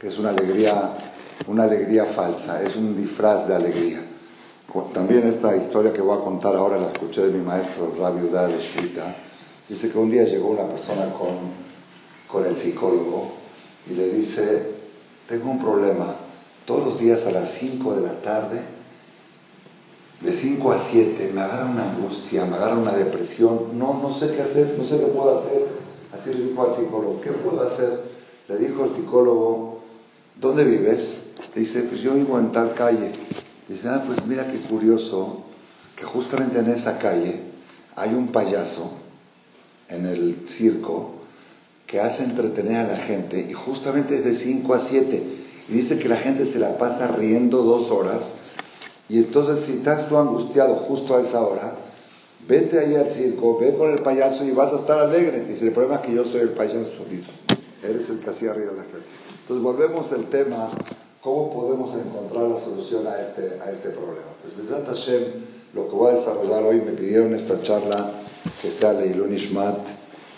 que es una alegría, una alegría falsa, es un disfraz de alegría. También esta historia que voy a contar ahora la escuché de mi maestro Rabbi Udar de Shvita. Dice que un día llegó una persona con, con el psicólogo y le dice, tengo un problema, todos los días a las 5 de la tarde, de 5 a 7, me agarra una angustia, me agarra una depresión, no, no sé qué hacer, no sé qué puedo hacer. Así le dijo al psicólogo, ¿qué puedo hacer? Le dijo el psicólogo, ¿dónde vives? Dice, pues yo vivo en tal calle. Dice, ah, pues mira qué curioso, que justamente en esa calle hay un payaso en el circo que hace entretener a la gente y justamente es de 5 a 7 y dice que la gente se la pasa riendo dos horas y entonces si estás tú angustiado justo a esa hora, vete ahí al circo, ve con el payaso y vas a estar alegre. Dice, el problema es que yo soy el payaso, dice, eres el que hacía reír a la gente. Entonces volvemos al tema, ¿cómo podemos encontrar la solución a este, a este problema? Pues desde Hashem, lo que voy a desarrollar hoy, me pidieron esta charla que sea Leilun Ishmat,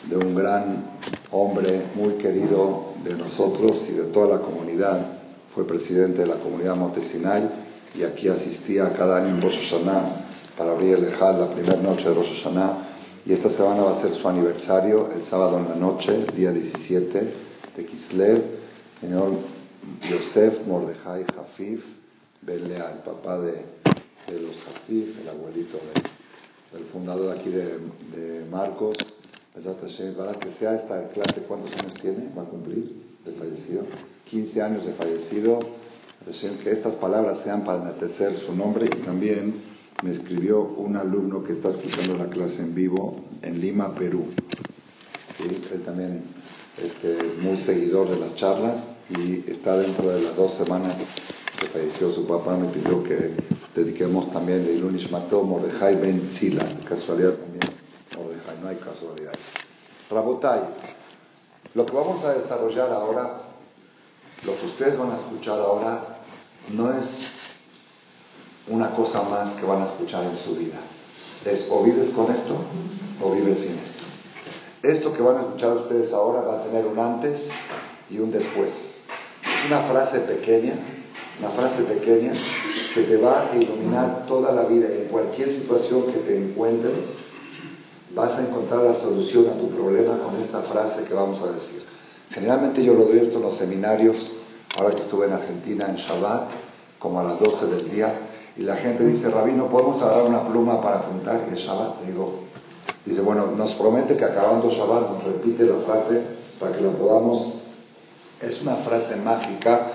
de un gran hombre muy querido de nosotros y de toda la comunidad. Fue presidente de la comunidad Montesinay y aquí asistía cada año en Rosh Hashanah para abrir el Ejal la primera noche de Rosh Hashanah. Y esta semana va a ser su aniversario, el sábado en la noche, día 17 de Kislev, señor Yosef Mordejai Jafif Belea, el papá de, de los Jafif, el abuelito del fundador aquí de, de Marcos para que sea esta clase, ¿cuántos años tiene? Va a cumplir de fallecido. 15 años de fallecido. Que estas palabras sean para enaltecer su nombre y también me escribió un alumno que está escuchando la clase en vivo en Lima, Perú. ¿Sí? Él también este, es muy seguidor de las charlas y está dentro de las dos semanas que falleció su papá. Me pidió que dediquemos también de Ilunish Mato Mordejai Ben Sila, casualidad también no hay casualidades. Rabotai, lo que vamos a desarrollar ahora, lo que ustedes van a escuchar ahora, no es una cosa más que van a escuchar en su vida. Es o vives con esto o vives sin esto. Esto que van a escuchar ustedes ahora va a tener un antes y un después. Es una frase pequeña, una frase pequeña que te va a iluminar toda la vida en cualquier situación que te encuentres vas a encontrar la solución a tu problema con esta frase que vamos a decir. Generalmente yo lo doy esto en los seminarios, ahora que estuve en Argentina en Shabbat, como a las 12 del día, y la gente dice, Rabino, ¿podemos agarrar una pluma para apuntar? Y es Shabbat, digo, dice, bueno, nos promete que acabando Shabbat nos repite la frase para que la podamos. Es una frase mágica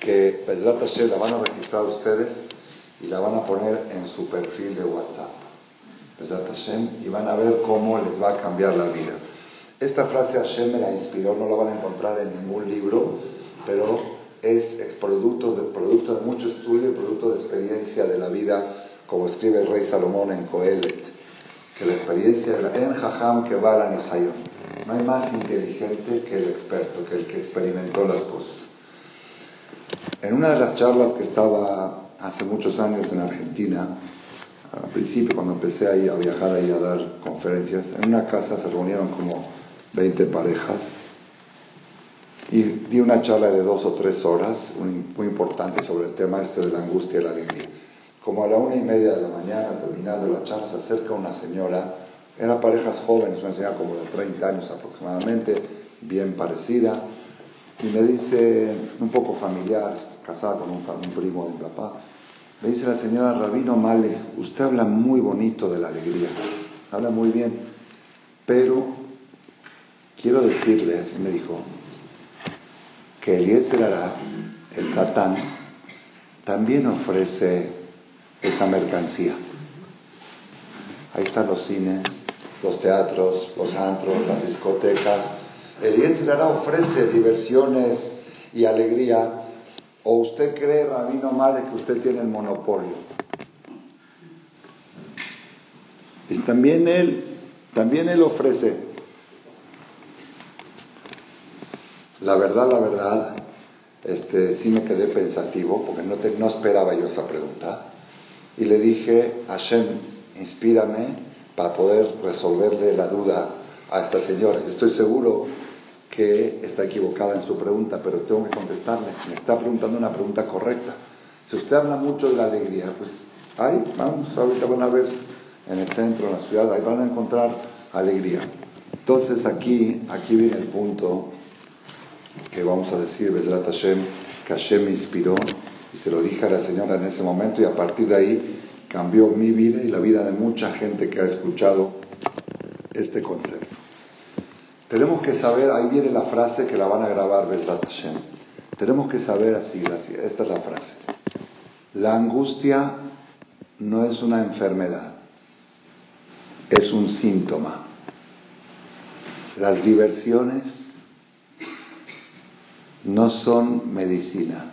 que la van a registrar ustedes y la van a poner en su perfil de WhatsApp y van a ver cómo les va a cambiar la vida. Esta frase Hashem me la inspiró, no la van a encontrar en ningún libro, pero es producto de, producto de mucho estudio y producto de experiencia de la vida, como escribe el rey Salomón en Coelet, que la experiencia de la en Jajam que va a la No hay más inteligente que el experto, que el que experimentó las cosas. En una de las charlas que estaba hace muchos años en Argentina, al principio cuando empecé a viajar ahí a dar conferencias, en una casa se reunieron como 20 parejas y di una charla de dos o tres horas, muy importante, sobre el tema este de la angustia y la alegría. Como a la una y media de la mañana, terminando la charla, se acerca una señora, eran parejas jóvenes, una señora como de 30 años aproximadamente, bien parecida, y me dice, un poco familiar, casada con un, primo de mi papá, me dice la señora Rabino Male, usted habla muy bonito de la alegría, habla muy bien, pero quiero decirle, así me dijo, que el Yetzerara, el Satán, también ofrece esa mercancía. Ahí están los cines, los teatros, los antros, las discotecas. El Yetzerara ofrece diversiones y alegría ¿O usted cree, Rabino de que usted tiene el monopolio? También él, también él ofrece. La verdad, la verdad, este, sí me quedé pensativo porque no, no esperaba yo esa pregunta. Y le dije, Hashem, inspírame para poder resolverle la duda a esta señora. Yo estoy seguro que está equivocada en su pregunta, pero tengo que contestarle. Me está preguntando una pregunta correcta. Si usted habla mucho de la alegría, pues ahí vamos, ahorita van a ver en el centro, en la ciudad, ahí van a encontrar alegría. Entonces aquí, aquí viene el punto que vamos a decir, Besrat Hashem, que Hashem me inspiró se lo dije a la señora en ese momento y a partir de ahí cambió mi vida y la vida de mucha gente que ha escuchado este concepto. Tenemos que saber, ahí viene la frase que la van a grabar Besrat Hashem. Tenemos que saber así, esta es la frase. La angustia no es una enfermedad, es un síntoma. Las diversiones no son medicina,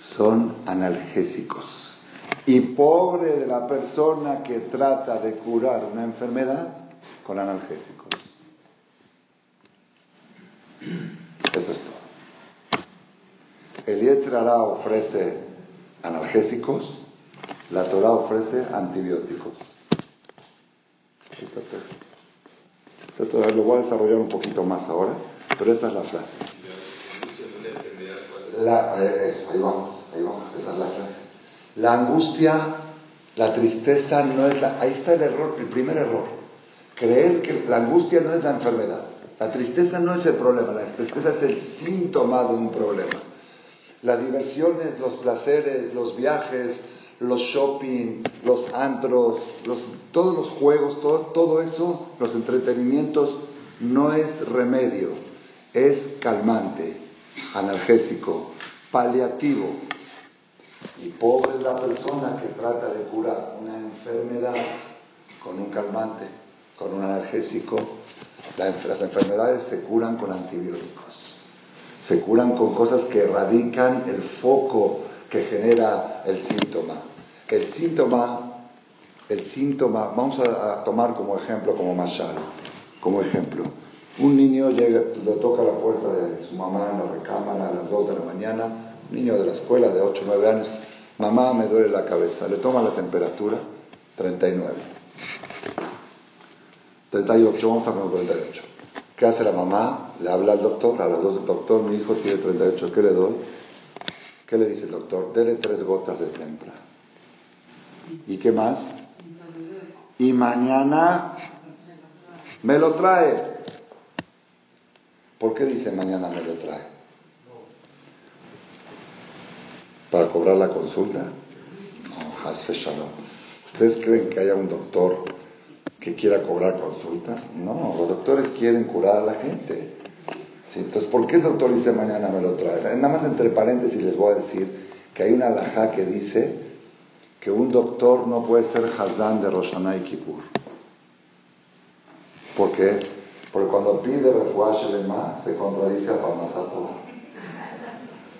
son analgésicos. Y pobre de la persona que trata de curar una enfermedad con analgésicos. Eso es todo. El Yetzirah ofrece analgésicos, la Torah ofrece antibióticos. Lo voy a desarrollar un poquito más ahora, pero esa es la frase. La, eh, ahí vamos, ahí vamos, esa es la frase. La angustia, la tristeza no es la... Ahí está el error, el primer error. Creer que la angustia no es la enfermedad. La tristeza no es el problema, la tristeza es el síntoma de un problema. Las diversiones, los placeres, los viajes, los shopping, los antros, todos los juegos, todo, todo eso, los entretenimientos, no es remedio, es calmante, analgésico, paliativo. Y pobre es la persona que trata de curar una enfermedad con un calmante, con un analgésico. las enfermedades se curan con antibióticos, se curan con cosas que erradican el foco que genera el síntoma. El síntoma, el síntoma, vamos a, tomar como ejemplo, como mashal, como ejemplo. Un niño llega, le toca la puerta de su mamá en la recámara a las 2 de la mañana, un niño de la escuela de 8 o 9 años, mamá me duele la cabeza, le toma la temperatura, 39. 38, vamos a poner 38. ¿Qué hace la mamá? Le habla al doctor, a las 2 del doctor, mi hijo tiene 38, ¿qué le doy? ¿Qué le dice el doctor? Dele tres gotas de tempra. ¿Y qué más? Y mañana me lo trae. ¿Por qué dice mañana me lo trae? ¿Para cobrar la consulta? No, ¿Ustedes creen que haya un doctor que quiera cobrar consultas? No, los doctores quieren curar a la gente entonces, ¿por qué el doctor dice mañana me lo trae? Nada más entre paréntesis les voy a decir que hay una alajá que dice que un doctor no puede ser Hazán de Roshaná y Kippur. ¿Por qué? Porque cuando pide refuaje más se contradice a Parnasato.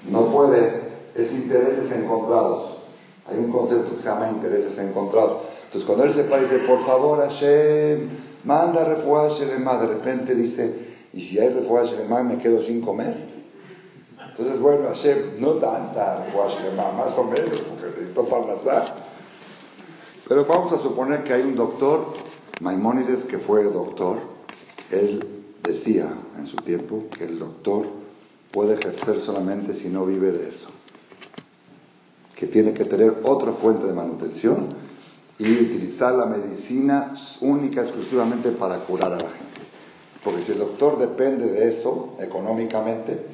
No puede, es intereses encontrados. Hay un concepto que se llama intereses encontrados. Entonces, cuando él se para dice, por favor, Hashem, manda refuaje más, de repente dice, y si hay refuerzo más me quedo sin comer. Entonces, bueno, hacer no tanta refuerzo más o menos, porque necesito. Pero vamos a suponer que hay un doctor, Maimónides, que fue doctor, él decía en su tiempo que el doctor puede ejercer solamente si no vive de eso, que tiene que tener otra fuente de manutención y utilizar la medicina única, exclusivamente para curar a la gente. Porque si el doctor depende de eso económicamente,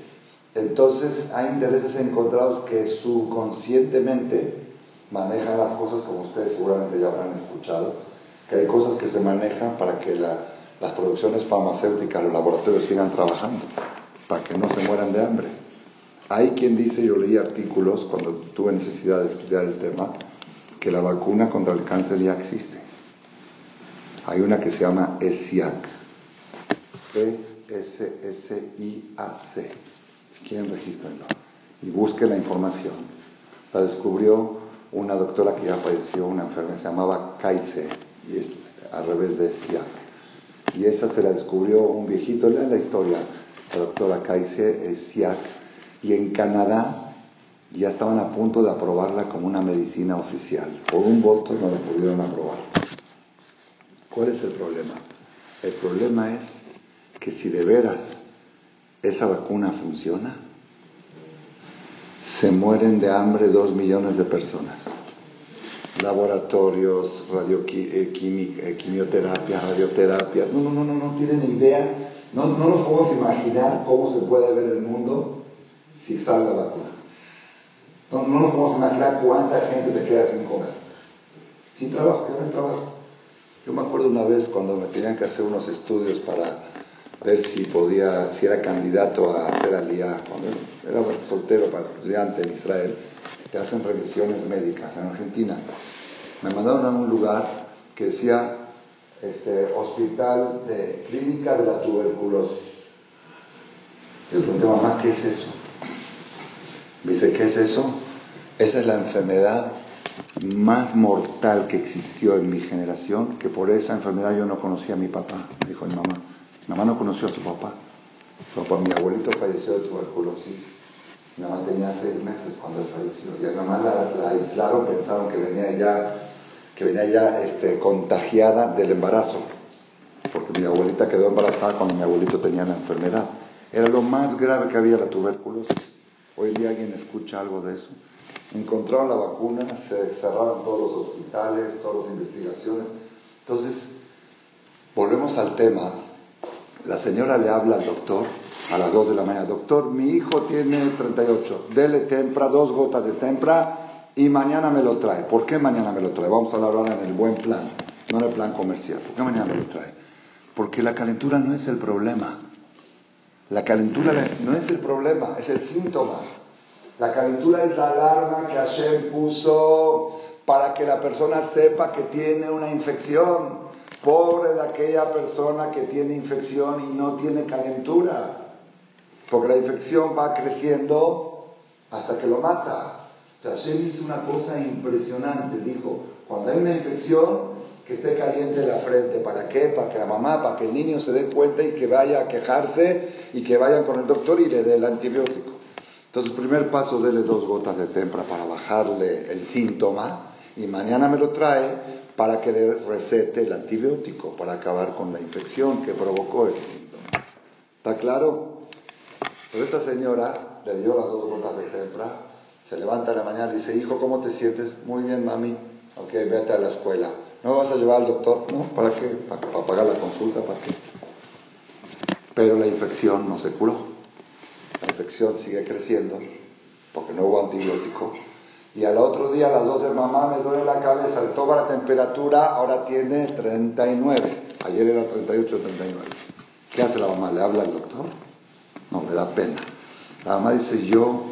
entonces hay intereses encontrados que subconscientemente manejan las cosas como ustedes seguramente ya habrán escuchado, que hay cosas que se manejan para que las producciones farmacéuticas, los laboratorios sigan trabajando, para que no se mueran de hambre. Hay quien dice, yo leí artículos cuando tuve necesidad de estudiar el tema, que la vacuna contra el cáncer ya existe. Hay una que se llama ESIAC, e-S-S-I-A-C. Si quieren, regístrenlo. Y busquen la información. La descubrió una doctora que ya falleció, una enfermera, se llamaba Kaise, y es al revés de SIAC. Y esa se la descubrió un viejito, lean la historia, la doctora Kaise es SIAC, y en Canadá ya estaban a punto de aprobarla como una medicina oficial. Por un voto no la pudieron aprobar. ¿Cuál es el problema? El problema es que si de veras ¿esa vacuna funciona? Se mueren de hambre dos millones de personas. Laboratorios, eh, eh, quimioterapia, radioterapia. No, no, no, no, no tienen idea. No, no nos podemos imaginar cómo se puede ver el mundo si sale la vacuna. No, no nos podemos imaginar cuánta gente se queda sin comer. Sin trabajo, ya no trabajo. Yo me acuerdo una vez cuando me tenían que hacer unos estudios para ver si podía, si era candidato a hacer aliyah, cuando era soltero para estudiante en Israel, hacen revisiones médicas en Argentina. Me mandaron a un lugar que decía este, Hospital de Clínica de la Tuberculosis. Yo pregunté, mamá, ¿qué es eso? dice, ¿qué es eso? Esa es la enfermedad más mortal que existió en mi generación, que por esa enfermedad yo no conocía a mi papá, me dijo mi mamá. Mi mamá no conoció a su papá. Su papá, mi abuelito falleció de tuberculosis. Mi mamá tenía seis meses cuando él falleció. Y a mi mamá la, aislaron, pensaron que venía ya, que venía ya este, contagiada del embarazo. Porque mi abuelita quedó embarazada cuando mi abuelito tenía la enfermedad. Era lo más grave que había la tuberculosis. Hoy día alguien escucha algo de eso. Encontraron la vacuna, se cerraron todos los hospitales, todas las investigaciones. Entonces, volvemos al tema. La señora le habla al doctor a las 2 de la mañana. Doctor, mi hijo tiene 38. Dele tempra, dos gotas de tempra y mañana me lo trae. ¿Por qué mañana me lo trae? Vamos a hablar ahora en el buen plan, no en el plan comercial. ¿Por qué mañana me lo trae? Porque la calentura no es el problema. La calentura no es el problema, es el síntoma. La calentura es la alarma que Hashem puso para que la persona sepa que tiene una infección. Pobre de aquella persona que tiene infección y no tiene calentura. Porque la infección va creciendo hasta que lo mata. O Hashem hizo una cosa impresionante. Dijo, cuando hay una infección, que esté caliente la frente. ¿Para qué? Para que la mamá, para que el niño se dé cuenta y que vaya a quejarse y que vayan con el doctor y le dé el antibiótico. Entonces, primer paso, dele dos gotas de tempra para bajarle el síntoma y mañana me lo trae para que le recete el antibiótico para acabar con la infección que provocó ese síntoma. ¿Está claro? Pero esta señora le dio las dos gotas de tempra, se levanta en la mañana y dice, hijo, ¿cómo te sientes? Muy bien, mami. Ok, vete a la escuela. ¿No vas a llevar al doctor? No, ¿para qué? ¿Para, pagar la consulta? ¿Para qué? Pero la infección no se curó. La infección sigue creciendo porque no hubo antibiótico. Y al otro día, a las dos de mamá, me duele la cabeza, le toma la temperatura, ahora tiene 39. Ayer era 38, 39. ¿Qué hace la mamá? ¿Le habla al doctor? No, le da pena. La mamá dice, yo,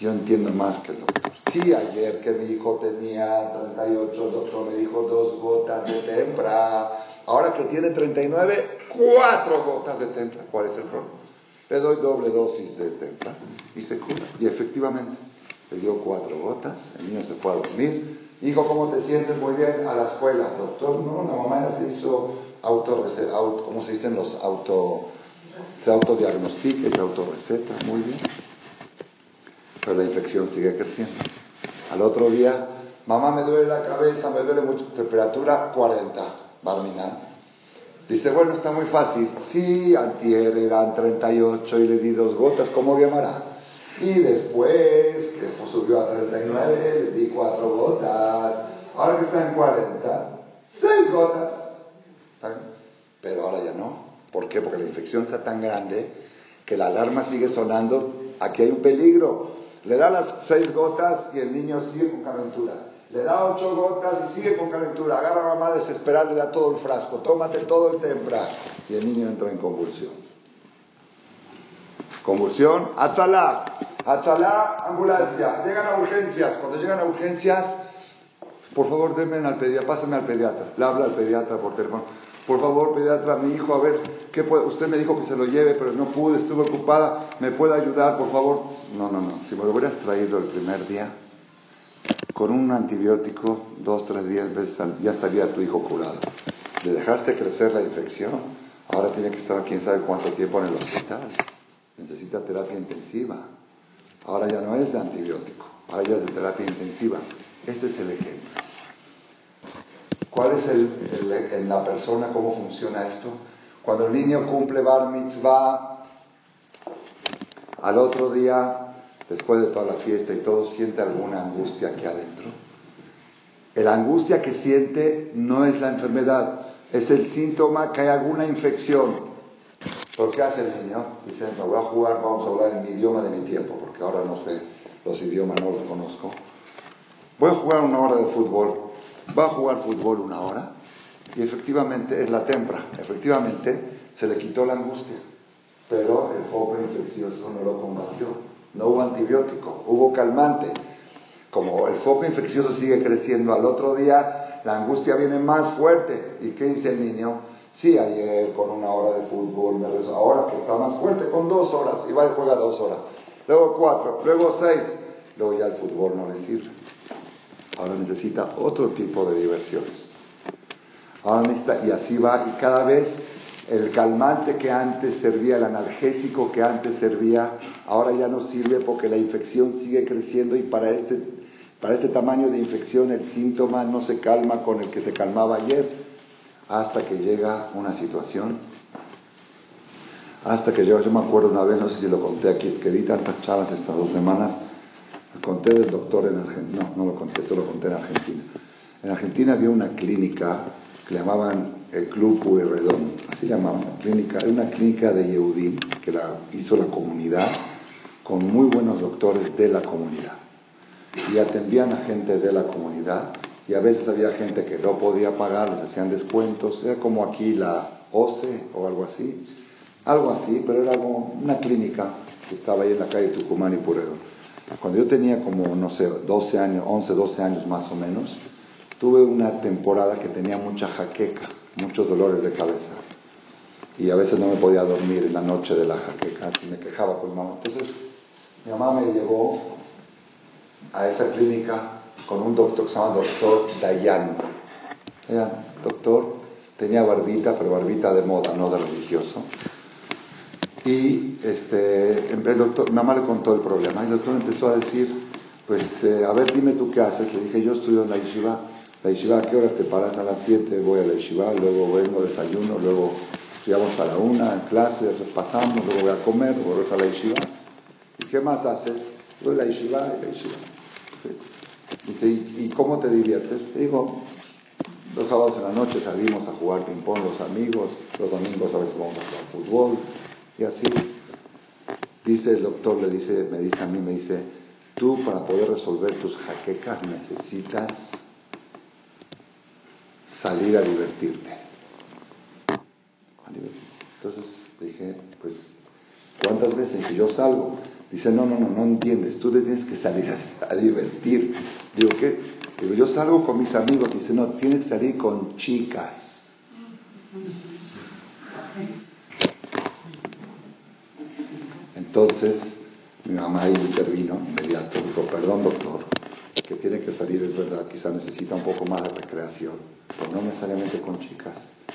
yo entiendo más que el doctor. Sí, ayer que mi hijo tenía 38, el doctor me dijo dos gotas de tempra. Ahora que tiene 39, cuatro gotas de tempra. ¿Cuál es el problema? Le doy doble dosis de tempra y se cura. Y efectivamente, le dio cuatro gotas, el niño se fue a dormir. Hijo, ¿cómo te sientes? Muy bien, a la escuela. Doctor, no, la mamá ya se hizo auto, auto ¿cómo se dicen los auto, se autodiagnostica, se autorreceta, muy bien. Pero la infección sigue creciendo. Al otro día, mamá me duele la cabeza, me duele mucho, temperatura 40, Barmina. Dice, bueno, está muy fácil. Sí, antier eran 38 y le di dos gotas, ¿cómo llamará? Y después, que subió a 39, le di cuatro gotas. Ahora que está en 40, seis gotas. Pero ahora ya no. ¿Por qué? Porque la infección está tan grande que la alarma sigue sonando. Aquí hay un peligro. Le da las seis gotas y el niño sigue con calentura. Le da ocho gotas y sigue con calentura. Agarra a mamá desesperada, le da todo el frasco. Tómate todo el tempra. Y el niño entra en convulsión. Convulsión, atzalá. Atzalá, ambulancia. Llegan a urgencias. Cuando llegan a urgencias, por favor, denme al pediatra, pásame al pediatra. Le habla al pediatra por teléfono por favor, pediatra, mi hijo, a ver, ¿qué usted me dijo que se lo lleve, pero no pude, estuve ocupada, ¿me puede ayudar, por favor? No, no, no, si me lo hubieras traído el primer día, con un antibiótico, dos, tres días, ya estaría tu hijo curado. Le dejaste crecer la infección, ahora tiene que estar quién sabe cuánto tiempo en el hospital. Necesita terapia intensiva. Ahora ya no es de antibiótico, ahora ya es de terapia intensiva. Este es el ejemplo. ¿Cuál es el, en la persona, cómo funciona esto? Cuando el niño cumple bar mitzvah, al otro día, después de toda la fiesta y todo, siente alguna angustia aquí adentro. La angustia que siente no es la enfermedad, es el síntoma que hay alguna infección. ¿Por qué hace el niño? Dice, me voy a jugar, vamos a hablar en mi idioma de mi tiempo, porque ahora no sé los idiomas, no los conozco. Voy a jugar una hora de fútbol. Va a jugar fútbol una hora y efectivamente es la tempra. Efectivamente se le quitó la angustia, pero el foco infeccioso no lo combatió. No hubo antibiótico, hubo calmante. Como el foco infeccioso sigue creciendo, al otro día la angustia viene más fuerte. ¿Y qué dice el niño? Sí, ayer con una hora de fútbol me rezó, ahora que está más fuerte, con dos horas, y va y juega dos horas, luego cuatro, luego seis, luego ya el fútbol no le sirve. Ahora necesita otro tipo de diversiones. Ahora necesita, y así va, y cada vez el calmante que antes servía, el analgésico que antes servía, ahora ya no sirve porque la infección sigue creciendo y para este, para este tamaño de infección el síntoma no se calma con el que se calmaba ayer hasta que llega una situación, hasta que llega, yo me acuerdo una vez, no sé si lo conté aquí, es que di tantas chavas estas dos semanas, conté del doctor en Argentina, no, no lo conté, esto lo conté en Argentina. En Argentina había una clínica que le llamaban el Club Pueyrredón, así llamaban, clínica, era una clínica de Yehudim que la hizo la comunidad con muy buenos doctores de la comunidad y atendían a gente de la comunidad y a veces había gente que no podía pagar, les hacían descuentos, era como aquí la OCE o algo así, algo así, pero era como una clínica que estaba ahí en la calle Tucumán y Puredo. Cuando yo tenía como, no sé, 12 años, 11, 12 años más o menos, tuve una temporada que tenía mucha jaqueca, muchos dolores de cabeza. Y a veces no me podía dormir en la noche de la jaqueca, y me quejaba con mi mamá. Entonces, mi mamá me llevó a esa clínica con un doctor que se llama doctor Dayan. doctor, tenía barbita, pero barbita de moda, no de religioso. Y este, el doctor, mi mamá le contó el problema y el doctor empezó a decir, pues, eh, a ver, dime tú qué haces. Le dije, yo estudio en la yeshiva. La yeshiva, ¿a qué horas te paras? A las 7 voy a la yeshiva, luego vengo, desayuno, luego estudiamos para una, en clase, pasamos, luego voy a comer, luego a la yeshiva. ¿Y qué más haces? A la yeshiva y la yeshiva. Dice, ¿y cómo te diviertes? digo, los sábados en la noche salimos a jugar ping-pong los amigos, los domingos a veces vamos a jugar fútbol y así. Dice el doctor, le dice, me dice a mí, me dice, tú para poder resolver tus jaquecas necesitas salir a divertirte. Entonces dije, pues, ¿cuántas veces que yo salgo? Dice, no, no, no, no entiendes, tú te tienes que salir a, divertir. Digo, ¿qué? Digo, yo salgo con mis amigos. Dice, no, tienes que salir con chicas. Entonces, mi mamá ahí intervino inmediato, dijo, perdón doctor, que tiene que salir, es verdad, quizá necesita un poco más de recreación, pero no necesariamente con chicas.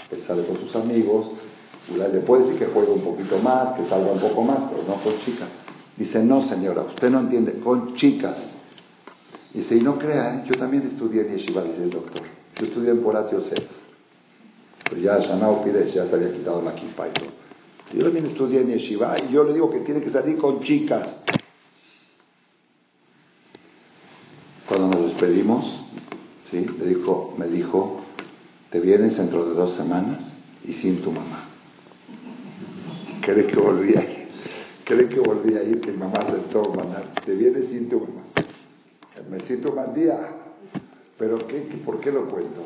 Él sale con sus amigos, le puede decir que juegue un poquito más, que salga un poco más, pero no con chicas. Dice, no señora, usted no entiende, con chicas. Dice, y no crea, ¿eh? yo también estudié en Yeshiva, dice el doctor. Yo estudié en Porat Yosef. Pero ya Shanao Pires ya se había quitado la kipa. Yo también estudié en Yeshiva y yo le digo que tiene que salir con chicas. Cuando nos despedimos, ¿sí? le dijo, me dijo, te vienes dentro de dos semanas y sin tu mamá. ¿Cree que volví ahí? cree que volví a ir, que mi mamá aceptó mandar, te vienes sin tu mamá. Me siento mal día. Pero ¿qué, ¿por qué lo cuento?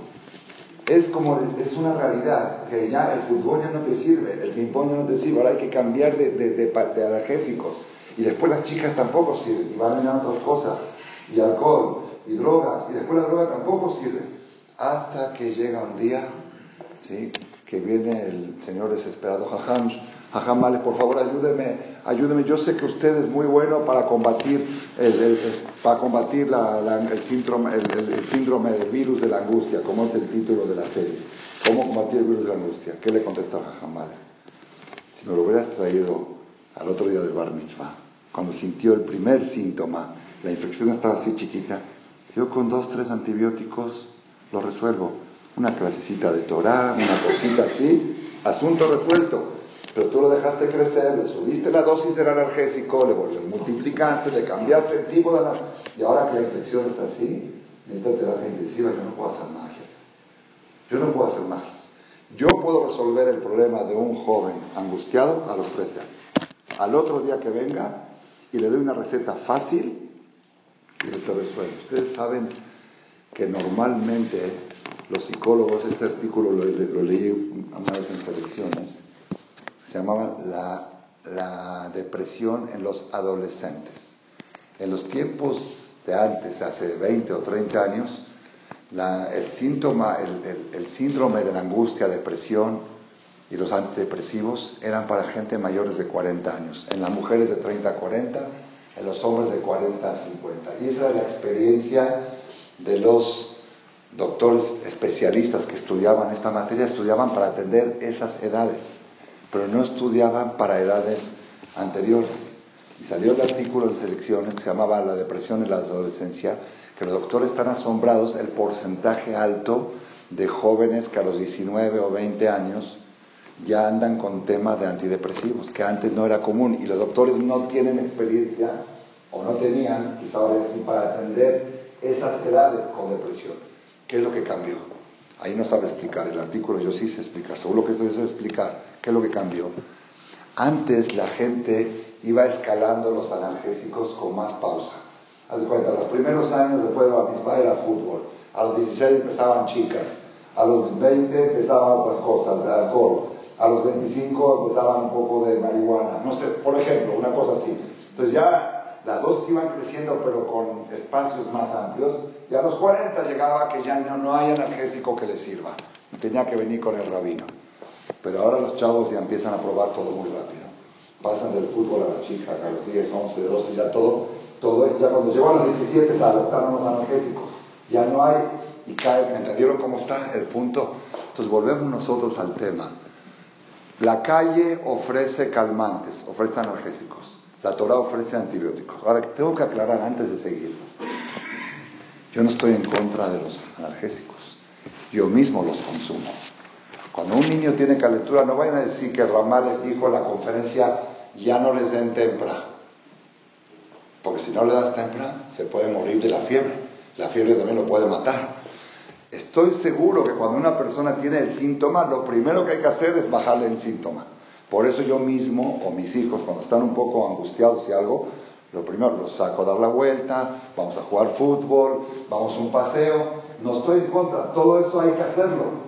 Es como, es una realidad, que ya el fútbol ya no te sirve, el ping-pong ya no te sirve, ahora hay que cambiar de, de, de, analgésicos. Y después las chicas tampoco sirven, y van a otras cosas, y alcohol, y drogas, y después la droga tampoco sirve. Hasta que llega un día, ¿sí? que viene el señor desesperado Jajam, Jajam por favor ayúdeme ayúdeme, yo sé que usted es muy bueno para combatir el, para combatir el, síndrome, el, síndrome del virus de la angustia, como es el título de la serie. ¿Cómo combatir el virus de la angustia? ¿Qué le contesta Jamal? Si me lo hubieras traído al otro día del bar mitzvah, cuando sintió el primer síntoma, la infección estaba así chiquita, yo con dos, tres antibióticos lo resuelvo. Una clasecita de Torah, una cosita así, asunto resuelto. Pero tú lo dejaste crecer, le subiste la dosis del analgésico, le multiplicaste, le cambiaste el tipo de Y ahora que la infección está así, necesita terapia intensiva, yo no puedo hacer magias. Yo no puedo hacer magias. Yo puedo resolver el problema de un joven angustiado a los 13 años. Al otro día que venga y le doy una receta fácil y se resuelve. Ustedes saben que normalmente los psicólogos, este artículo lo, leí una vez en selecciones, se llamaba la, la depresión en los adolescentes. En los tiempos de antes, hace 20 o 30 años, el, síntoma, el, síndrome de la angustia, depresión y los antidepresivos eran para gente mayores de 40 años, en las mujeres de 30 a 40, en los hombres de 40 a 50. Y esa era la experiencia de los doctores especialistas que estudiaban esta materia, estudiaban para atender esas edades, pero no estudiaban para edades anteriores. Y salió el artículo en selecciones que se llamaba La depresión en la adolescencia, que los doctores están asombrados el porcentaje alto de jóvenes que a los 19 o 20 años ya andan con temas de antidepresivos, que antes no era común, y los doctores no tienen experiencia, o no tenían, quizá ahora sí, para atender esas edades con depresión. ¿Qué es lo que cambió? Ahí no sabe explicar, el artículo yo sí sé explicar, seguro que esto es explicar qué es lo que cambió. Antes la gente iba escalando los analgésicos con más pausa. Haz de cuenta, los primeros años después de la era fútbol, a los 16 empezaban chicas, a los 20 empezaban otras cosas, alcohol, a los 25 empezaban un poco de marihuana, no sé, por ejemplo, una cosa así. Entonces ya las dos iban creciendo pero con espacios más amplios y a los 40 llegaba que ya no, no hay analgésico que les sirva, tenía que venir con el rabino. Pero ahora los chavos ya empiezan a probar todo muy rápido. Pasan del fútbol a las chicas, a los 10, 11, 12, ya todo, todo ya cuando llegó a los 17 se adoptaron los analgésicos. Ya no hay, y cae, ¿me entendieron cómo está el punto? Entonces volvemos nosotros al tema. La calle ofrece calmantes, ofrece analgésicos. La Torah ofrece antibióticos. Ahora, tengo que aclarar antes de seguir. Yo no estoy en contra de los analgésicos. Yo mismo los consumo. Cuando un niño tiene calentura, no vayan a decir que Ramales dijo en la conferencia, ya no les den tempra. Porque si no le das tempra, se puede morir de la fiebre. La fiebre también lo puede matar. Estoy seguro que cuando una persona tiene el síntoma, lo primero que hay que hacer es bajarle el síntoma. Por eso yo mismo o mis hijos, cuando están un poco angustiados y algo, lo primero los saco a dar la vuelta, vamos a jugar fútbol, vamos a un paseo. No estoy en contra, todo eso hay que hacerlo.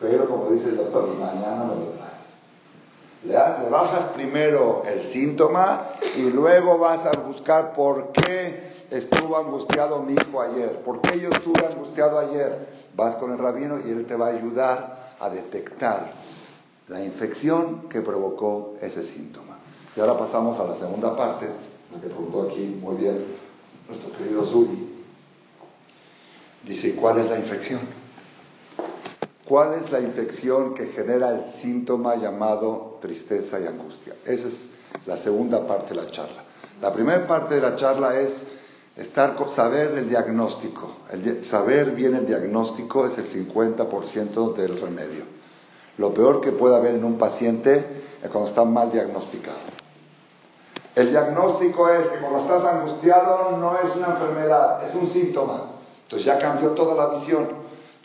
Pero como dice el doctor, mañana me lo traes. Le, bajas primero el síntoma y luego vas a buscar por qué estuvo angustiado mi hijo ayer, por qué yo estuve angustiado ayer vas con el rabino y él te va a ayudar a detectar la infección que provocó ese síntoma. Y ahora pasamos a la segunda parte, la que preguntó aquí muy bien nuestro querido Zuri. Dice, ¿cuál es la infección? ¿Cuál es la infección que genera el síntoma llamado tristeza y angustia? Esa es la segunda parte de la charla. La primera parte de la charla es Estar, saber el diagnóstico, saber bien el diagnóstico es el 50% del remedio. Lo peor que puede haber en un paciente es cuando está mal diagnosticado. El diagnóstico es que cuando estás angustiado no es una enfermedad, es un síntoma. Entonces ya cambió toda la visión.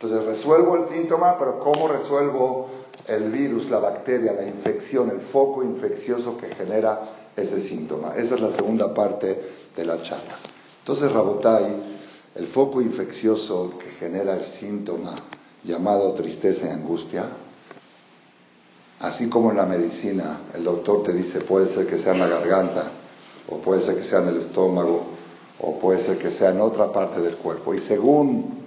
Entonces resuelvo el síntoma, pero ¿cómo resuelvo el virus, la bacteria, la infección, el foco infeccioso que genera ese síntoma? Esa es la segunda parte de la charla. Entonces, Rabotai, el foco infeccioso que genera el síntoma llamado tristeza y angustia, así como en la medicina el doctor te dice puede ser que sea en la garganta, o puede ser que sea en el estómago, o puede ser que sea en otra parte del cuerpo. Y según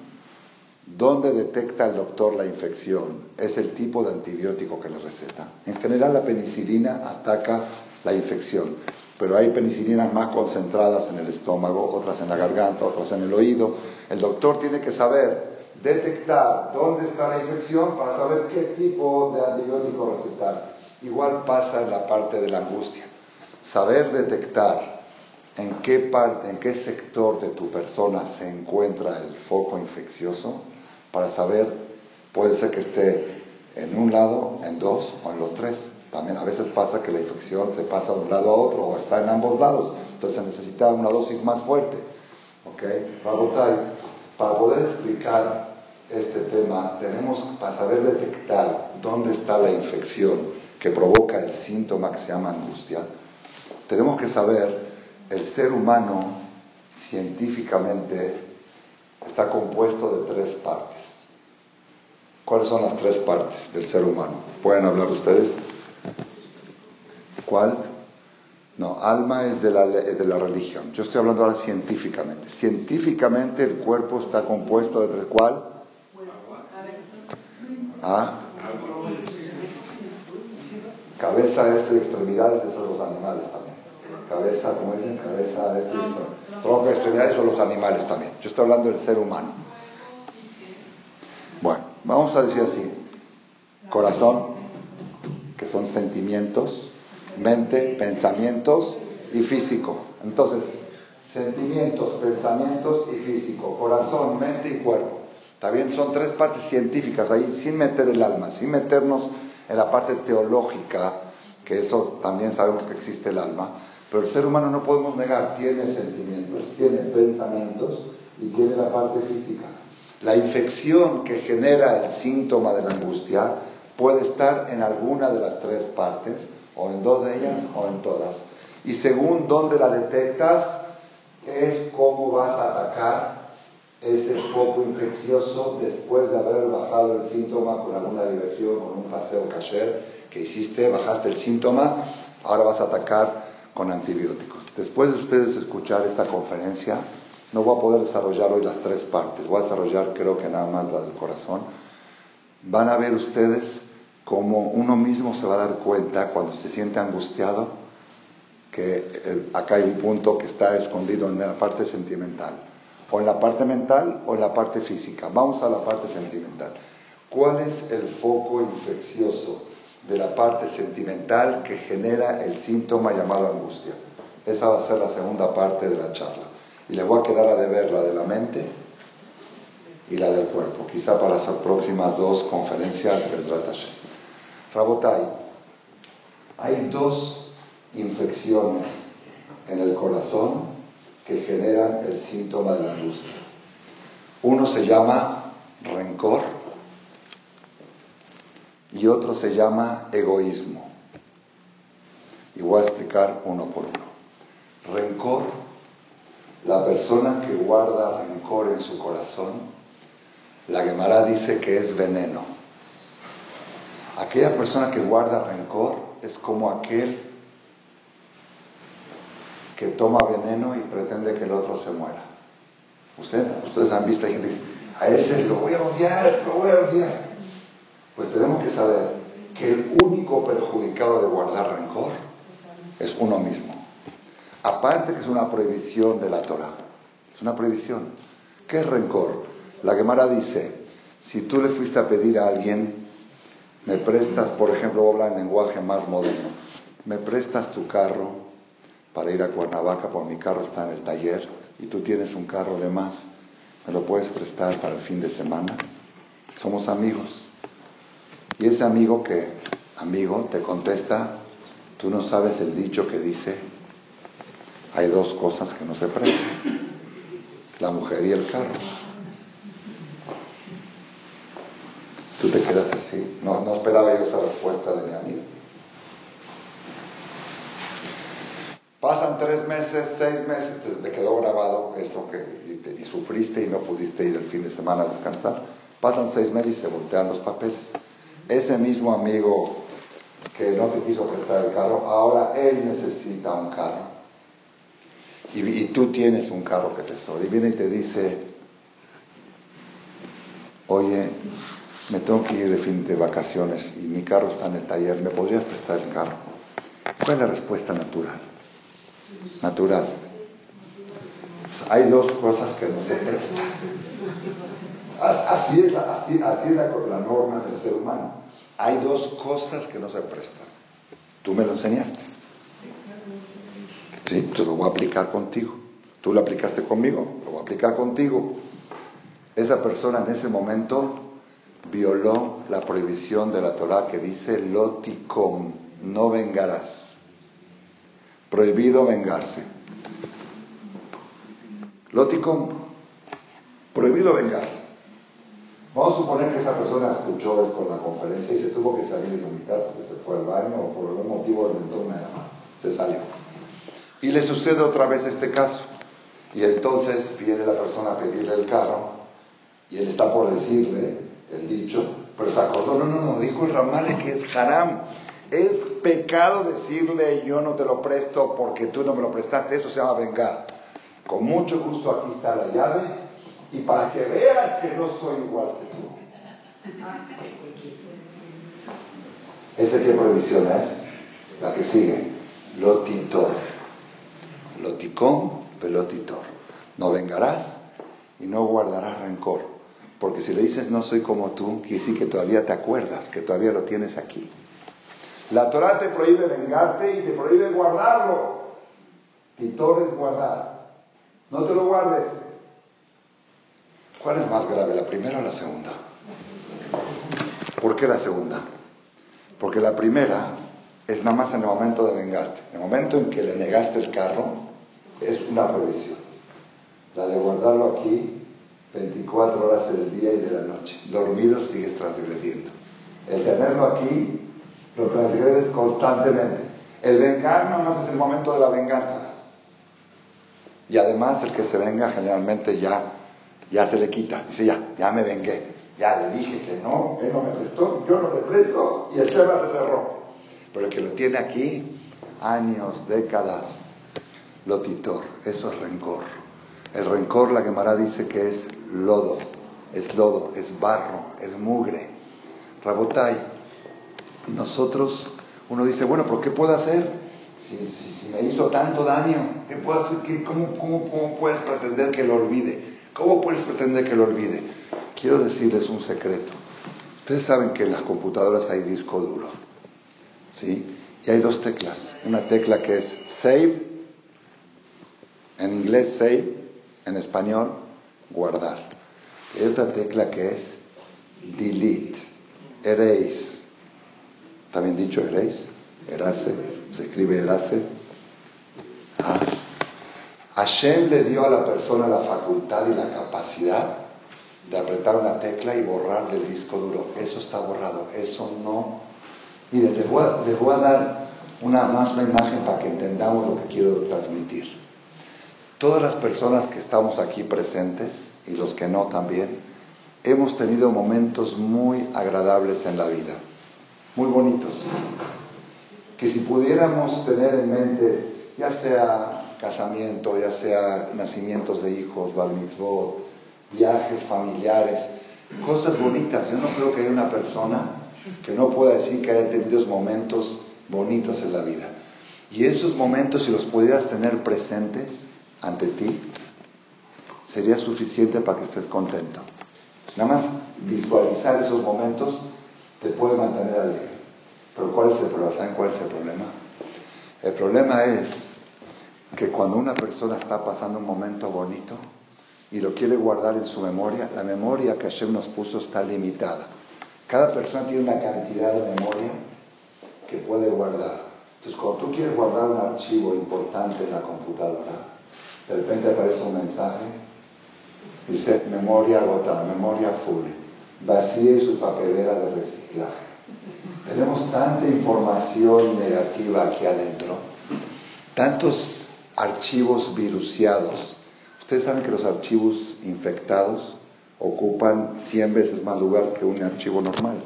dónde detecta el doctor la infección, es el tipo de antibiótico que le receta. En general la penicilina ataca la infección pero hay penicilinas más concentradas en el estómago, otras en la garganta, otras en el oído. El doctor tiene que saber detectar dónde está la infección para saber qué tipo de antibiótico recetar. Igual pasa en la parte de la angustia. Saber detectar en qué parte, en qué sector de tu persona se encuentra el foco infeccioso para saber, puede ser que esté en un lado, en dos o en los tres. También a veces pasa que la infección se pasa de un lado a otro o está en ambos lados. Entonces se necesita una dosis más fuerte. ¿Ok? Para poder explicar este tema, tenemos para saber detectar dónde está la infección que provoca el síntoma que se llama angustia, tenemos que saber el ser humano científicamente está compuesto de tres partes. ¿Cuáles son las tres partes del ser humano? ¿Pueden hablar ustedes? ¿Cuál? No, alma es de la, de la religión. Yo estoy hablando ahora científicamente. Científicamente el cuerpo está compuesto de tres. ¿Cuál? ¿Ah? Cabeza, esto y extremidades, esos son los animales también. Cabeza, como dicen, cabeza, esto y extremidades. Tronco, extremidades son los animales también. Yo estoy hablando del ser humano. Bueno, vamos a decir así. Corazón, que son sentimientos, mente, pensamientos y físico. Entonces, sentimientos, pensamientos y físico, corazón, mente y cuerpo. También son tres partes científicas ahí, sin meter el alma, sin meternos en la parte teológica, que eso también sabemos que existe el alma, pero el ser humano no podemos negar, tiene sentimientos, tiene pensamientos y tiene la parte física. La infección que genera el síntoma de la angustia puede estar en alguna de las tres partes, o en dos de ellas, o en todas. Y según dónde la detectas, es cómo vas a atacar ese foco infeccioso después de haber bajado el síntoma con alguna diversión, con un paseo cacher que hiciste, bajaste el síntoma, ahora vas a atacar con antibióticos. Después de ustedes escuchar esta conferencia, no voy a poder desarrollar hoy las tres partes, voy a desarrollar creo que nada más la del corazón. Van a ver ustedes cómo uno mismo se va a dar cuenta cuando se siente angustiado que eh, acá hay un punto que está escondido en la parte sentimental o en la parte mental o en la parte física. Vamos a la parte sentimental. ¿Cuál es el foco infeccioso de la parte sentimental que genera el síntoma llamado angustia? Esa va a ser la segunda parte de la charla. Y les voy a quedar a deber la de la mente y la del cuerpo, quizá para las próximas dos conferencias Rabotai, hay dos infecciones en el corazón que generan el síntoma de la angustia. Uno se llama rencor y otro se llama egoísmo. Y voy a explicar uno por uno. Rencor, la persona que guarda rencor en su corazón, la Gemara dice que es veneno. Aquella persona que guarda rencor es como aquel que toma veneno y pretende que el otro se muera. Ustedes, ustedes han visto, gente dice, a ese lo voy a odiar, lo voy a odiar. Pues tenemos que saber que el único perjudicado de guardar rencor es uno mismo. Aparte que es una prohibición de la Torah. Es una prohibición. ¿Qué es rencor? La Gemara dice, si tú le fuiste a pedir a alguien, me prestas, por ejemplo, voy a hablar en lenguaje más moderno, me prestas tu carro para ir a Cuernavaca, porque mi carro está en el taller y tú tienes un carro de más, ¿me lo puedes prestar para el fin de semana? Somos amigos. Y ese amigo que, amigo, te contesta, tú no sabes el dicho que dice, hay dos cosas que no se prestan, la mujer y el carro. Tú te quedas así. No, no esperaba yo esa respuesta de mi amigo. Pasan tres meses, seis meses, te, quedó grabado eso que y, sufriste y no pudiste ir el fin de semana a descansar. Pasan seis meses y se voltean los papeles. Ese mismo amigo que no te quiso prestar el carro, ahora él necesita un carro. Y, tú tienes un carro que te sobra. Y viene y te dice, oye, me tengo que ir de fin de vacaciones y mi carro está en el taller, ¿me podrías prestar el carro? ¿Cuál es la respuesta natural? natural. hay dos cosas que no se prestan. Así es, la, así, así la, norma del ser humano. Hay dos cosas que no se prestan. Tú me lo enseñaste. Sí, te lo voy a aplicar contigo. Tú lo aplicaste conmigo, lo voy a aplicar contigo. Esa persona en ese momento violó la prohibición de la Torah que dice loticom no vengarás. Prohibido vengarse. Lótico, prohibido vengarse. Vamos a suponer que esa persona escuchó esto en la conferencia y se tuvo que salir la mitad porque se fue al baño o por algún motivo inventó una llamada. Se salió. Y le sucede otra vez este caso. Y entonces viene la persona a pedirle el carro y él está por decirle el dicho, pero se acordó, no, no, no, dijo el Ramale que es haram. Es pecado decirle yo no te lo presto porque tú no me lo prestaste, eso se llama vengar. Con mucho gusto aquí está la llave y para que veas que no soy igual que tú. ¿Ese qué prohibición es? La que sigue. Lotitor. Loticón, velotitor. No vengarás y no guardarás rencor. Porque si le dices no soy como tú, quiere decir que todavía te acuerdas, que todavía lo tienes aquí. La Torah te prohíbe vengarte y te prohíbe guardarlo. Titor es guardar. No te lo guardes. ¿Cuál es más grave, la primera o la segunda? ¿Por qué la segunda? Porque la primera es nada más en el momento de vengarte. En el momento en que le negaste el carro, es una prohibición. La de guardarlo aquí 24 horas del día y de la noche. Dormido sigues transgrediendo. El tenerlo aquí lo transgredes constantemente. El vengar nada más es el momento de la venganza. Y además el que se venga generalmente ya ya se le quita. Dice, ya, ya me vengué. Ya le dije que no, él no me prestó, yo no le presto y el tema se cerró. Pero el que lo tiene aquí, años, décadas, lotitor, eso es rencor. El rencor, la Gemara dice que es lodo, es lodo, es barro, es mugre. Rabotai, nosotros, uno dice, bueno, pero ¿qué puedo hacer? Si, si, me hizo tanto daño, ¿qué puedo hacer? cómo, cómo puedes pretender que lo olvide? ¿Cómo puedes pretender que lo olvide? Quiero decirles un secreto. Ustedes saben que en las computadoras hay disco duro. ¿Sí? Y hay dos teclas. Una tecla que es save, en inglés save, en español guardar. Y otra tecla que es delete, erase. ¿Está bien dicho erase? Erase, se escribe erase. Hashem le dio a la persona la facultad y la capacidad de apretar una tecla y borrar el disco duro. Eso está borrado, eso no. Miren, les voy a, dar una, más una imagen para que entendamos lo que quiero transmitir. Todas las personas que estamos aquí presentes y los que no también, hemos tenido momentos muy agradables en la vida, muy bonitos, que si pudiéramos tener en mente, ya sea casamiento, ya sea nacimientos de hijos, bar viajes familiares, cosas bonitas. Yo no creo que haya una persona que no pueda decir que haya tenido momentos bonitos en la vida. Y esos momentos, si los pudieras tener presentes ante ti, sería suficiente para que estés contento. Nada más visualizar esos momentos te puede mantener alegre. Pero ¿cuál es el problema? ¿Saben cuál es el problema? El problema es que cuando una persona está pasando un momento bonito y lo quiere guardar en su memoria, la memoria que Hashem nos puso está limitada. Cada persona tiene una cantidad de memoria que puede guardar. Entonces, cuando tú quieres guardar un archivo importante en la computadora, de repente aparece un mensaje, dice memoria agotada, memoria full, vacíe su papelera de reciclaje. Tenemos tanta información negativa aquí adentro, tantos archivos viruciados. Ustedes saben que los archivos infectados ocupan 100 veces más lugar que un archivo normal.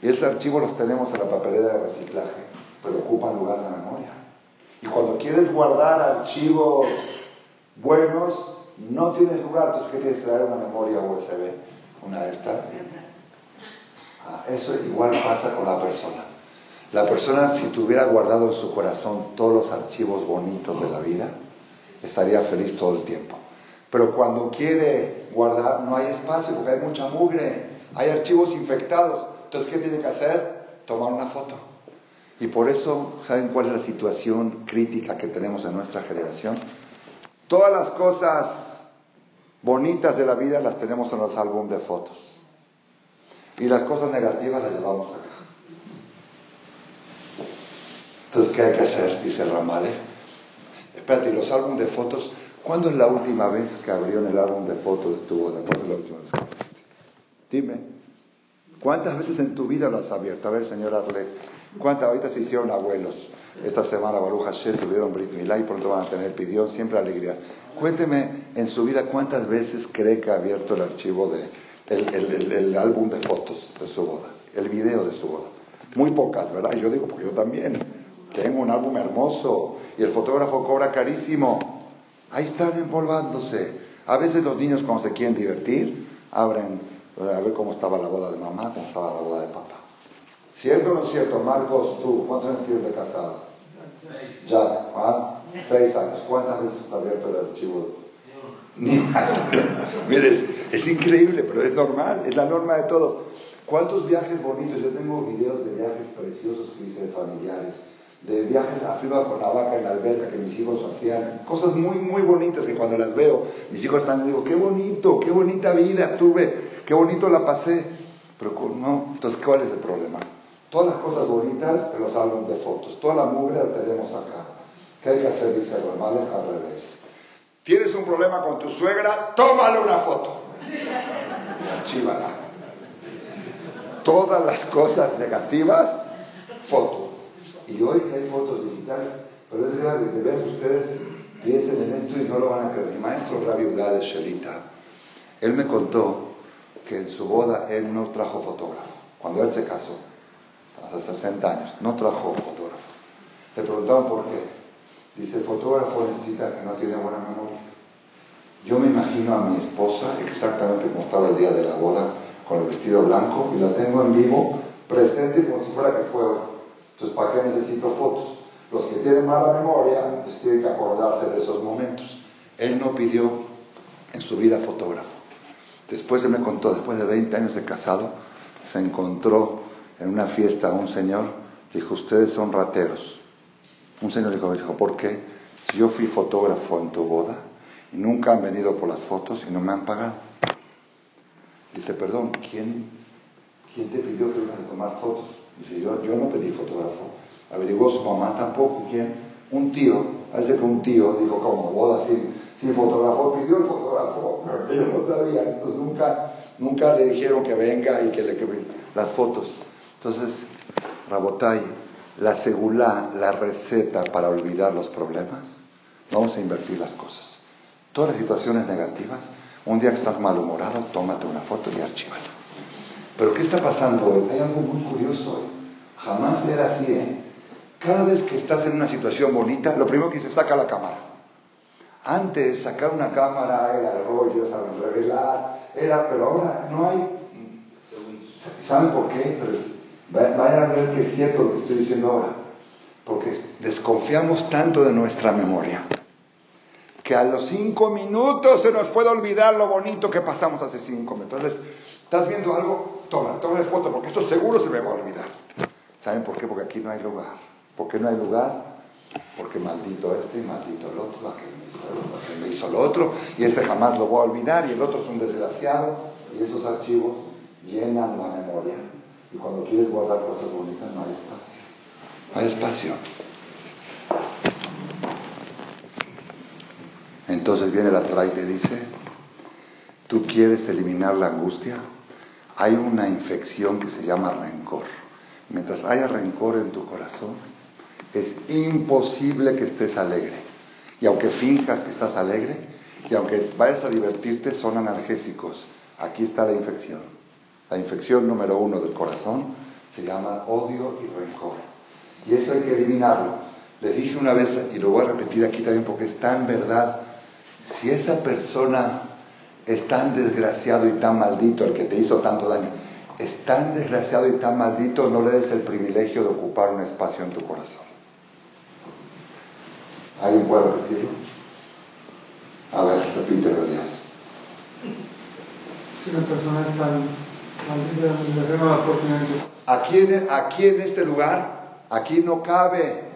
Y esos archivos los tenemos en la papelera de reciclaje, pero ocupan lugar en la memoria. Y cuando quieres guardar archivos buenos, no tienes lugar, entonces ¿qué tienes que traer una memoria USB? Una de estas. Ah, eso igual pasa con la persona. La persona, si tuviera guardado en su corazón todos los archivos bonitos de la vida, estaría feliz todo el tiempo. Pero cuando quiere guardar, no hay espacio porque hay mucha mugre, hay archivos infectados. Entonces, ¿qué tiene que hacer? Tomar una foto. Y por eso, ¿saben cuál es la situación crítica que tenemos en nuestra generación? Todas las cosas bonitas de la vida las tenemos en los álbumes de fotos. Y las cosas negativas las llevamos acá. Entonces, ¿qué hay que hacer? Dice el Ramale. Espérate, los álbumes de fotos? ¿Cuándo es la última vez que abrió el álbum de fotos de tu boda? ¿Cuándo es la última vez que abriste? Dime. ¿Cuántas veces en tu vida lo has abierto? A ver, señor Arlet, ¿cuántas ahorita se hicieron abuelos? Esta semana Baruch Hashem tuvieron Brit Milá y pronto van a tener pidió siempre alegría. Cuénteme en su vida cuántas veces cree que ha abierto el archivo de el, álbum de fotos de su boda, el video de su boda. Muy pocas, ¿verdad? Yo digo, porque yo también tengo un álbum hermoso y el fotógrafo cobra carísimo. Ahí están empolvándose. A veces los niños cuando se quieren divertir, abren a ver cómo estaba la boda de mamá, cómo estaba la boda de papá. ¿Cierto o no es cierto? Marcos, tú, ¿cuántos años tienes de casado? Seis. Ya, ¿ah? Seis años. ¿Cuántas veces has abierto el archivo? Ni Mire, es, increíble, pero es normal, es la norma de todos. ¿Cuántos viajes bonitos? Yo tengo videos de viajes preciosos que hice de familiares, de viajes a Frío con la vaca en la alberca que mis hijos hacían, cosas muy, muy bonitas que cuando las veo, mis hijos están y digo, qué bonito, qué bonita vida tuve qué bonito la pasé. Pero no, entonces, ¿cuál es el problema? Todas las cosas bonitas en los álbumes de fotos, toda la mugre la tenemos acá. ¿Qué hay que hacer? Dice el al revés. ¿Tienes un problema con tu suegra? Tómale una foto. Archívala. Todas las cosas negativas, foto. Y hoy que hay fotos digitales, pero es grave, de ver ustedes piensen en esto y no lo van a creer. Mi maestro la viuda de Shelita, él me contó que en su boda él no trajo fotógrafo. Cuando él se casó, hace 60 años, no trajo fotógrafo. Le preguntaban por qué. Dice, el fotógrafo necesita que no tiene buena memoria. Yo me imagino a mi esposa exactamente como estaba el día de la boda, con el vestido blanco, y la tengo en vivo, presente como si fuera que fue. Entonces, ¿para qué necesito fotos? Los que tienen mala memoria, pues tienen que acordarse de esos momentos. Él no pidió en su vida fotógrafo. Después se me contó, después de 20 años de casado, se encontró en una fiesta a un señor, dijo, ustedes son rateros. Un señor dijo, dijo, ¿por qué? Si yo fui fotógrafo en tu boda y nunca han venido por las fotos y no me han pagado. Dice, perdón, ¿quién, quién te pidió que ibas a tomar fotos? Dice, yo, yo no pedí fotógrafo. Averiguó su mamá tampoco. ¿Quién? Un tío. Parece que un tío dijo, como boda así si el fotógrafo pidió el fotógrafo, pero ellos no sabían, entonces nunca, nunca le dijeron que venga y que le que las fotos. Entonces, Rabotay, la segula, la receta para olvidar los problemas, vamos a invertir las cosas. Todas las situaciones negativas, un día que estás malhumorado, tómate una foto y archívala. Pero ¿qué está pasando hoy? Hay algo muy curioso hoy. Jamás era así, ¿eh? Cada vez que estás en una situación bonita, lo primero que se saca la cámara. Antes sacar una cámara era el rollo, saben revelar, era, pero ahora no hay. ¿Saben por qué? vayan a ver que es cierto lo que estoy diciendo ahora. Porque desconfiamos tanto de nuestra memoria que a los cinco minutos se nos puede olvidar lo bonito que pasamos hace cinco minutos. Entonces, ¿estás viendo algo? Toma, toma foto, porque eso seguro se me va a olvidar. ¿Saben por qué? Porque aquí no hay lugar. ¿Por qué no hay lugar? Porque maldito este y maldito el otro, que me hizo lo otro, y ese jamás lo voy a olvidar, y el otro es un desgraciado, y esos archivos llenan la memoria. Y cuando quieres guardar cosas bonitas no hay espacio. No hay espacio. Entonces viene la Tra y te dice, tú quieres eliminar la angustia, hay una infección que se llama rencor. Mientras haya rencor en tu corazón, es imposible que estés alegre. Y aunque finjas que estás alegre, y aunque vayas a divertirte, son analgésicos. Aquí está la infección. La infección número uno del corazón se llama odio y rencor. Y eso hay que eliminarlo. Le dije una vez, y lo voy a repetir aquí también porque es tan verdad, si esa persona es tan desgraciado y tan maldito, el que te hizo tanto daño, es tan desgraciado y tan maldito, no le des el privilegio de ocupar un espacio en tu corazón. ¿Alguien puede repetirlo? A ver, repítelo, Elías. Si una persona maldita, la oportunidad. Aquí aquí en este lugar, aquí no cabe.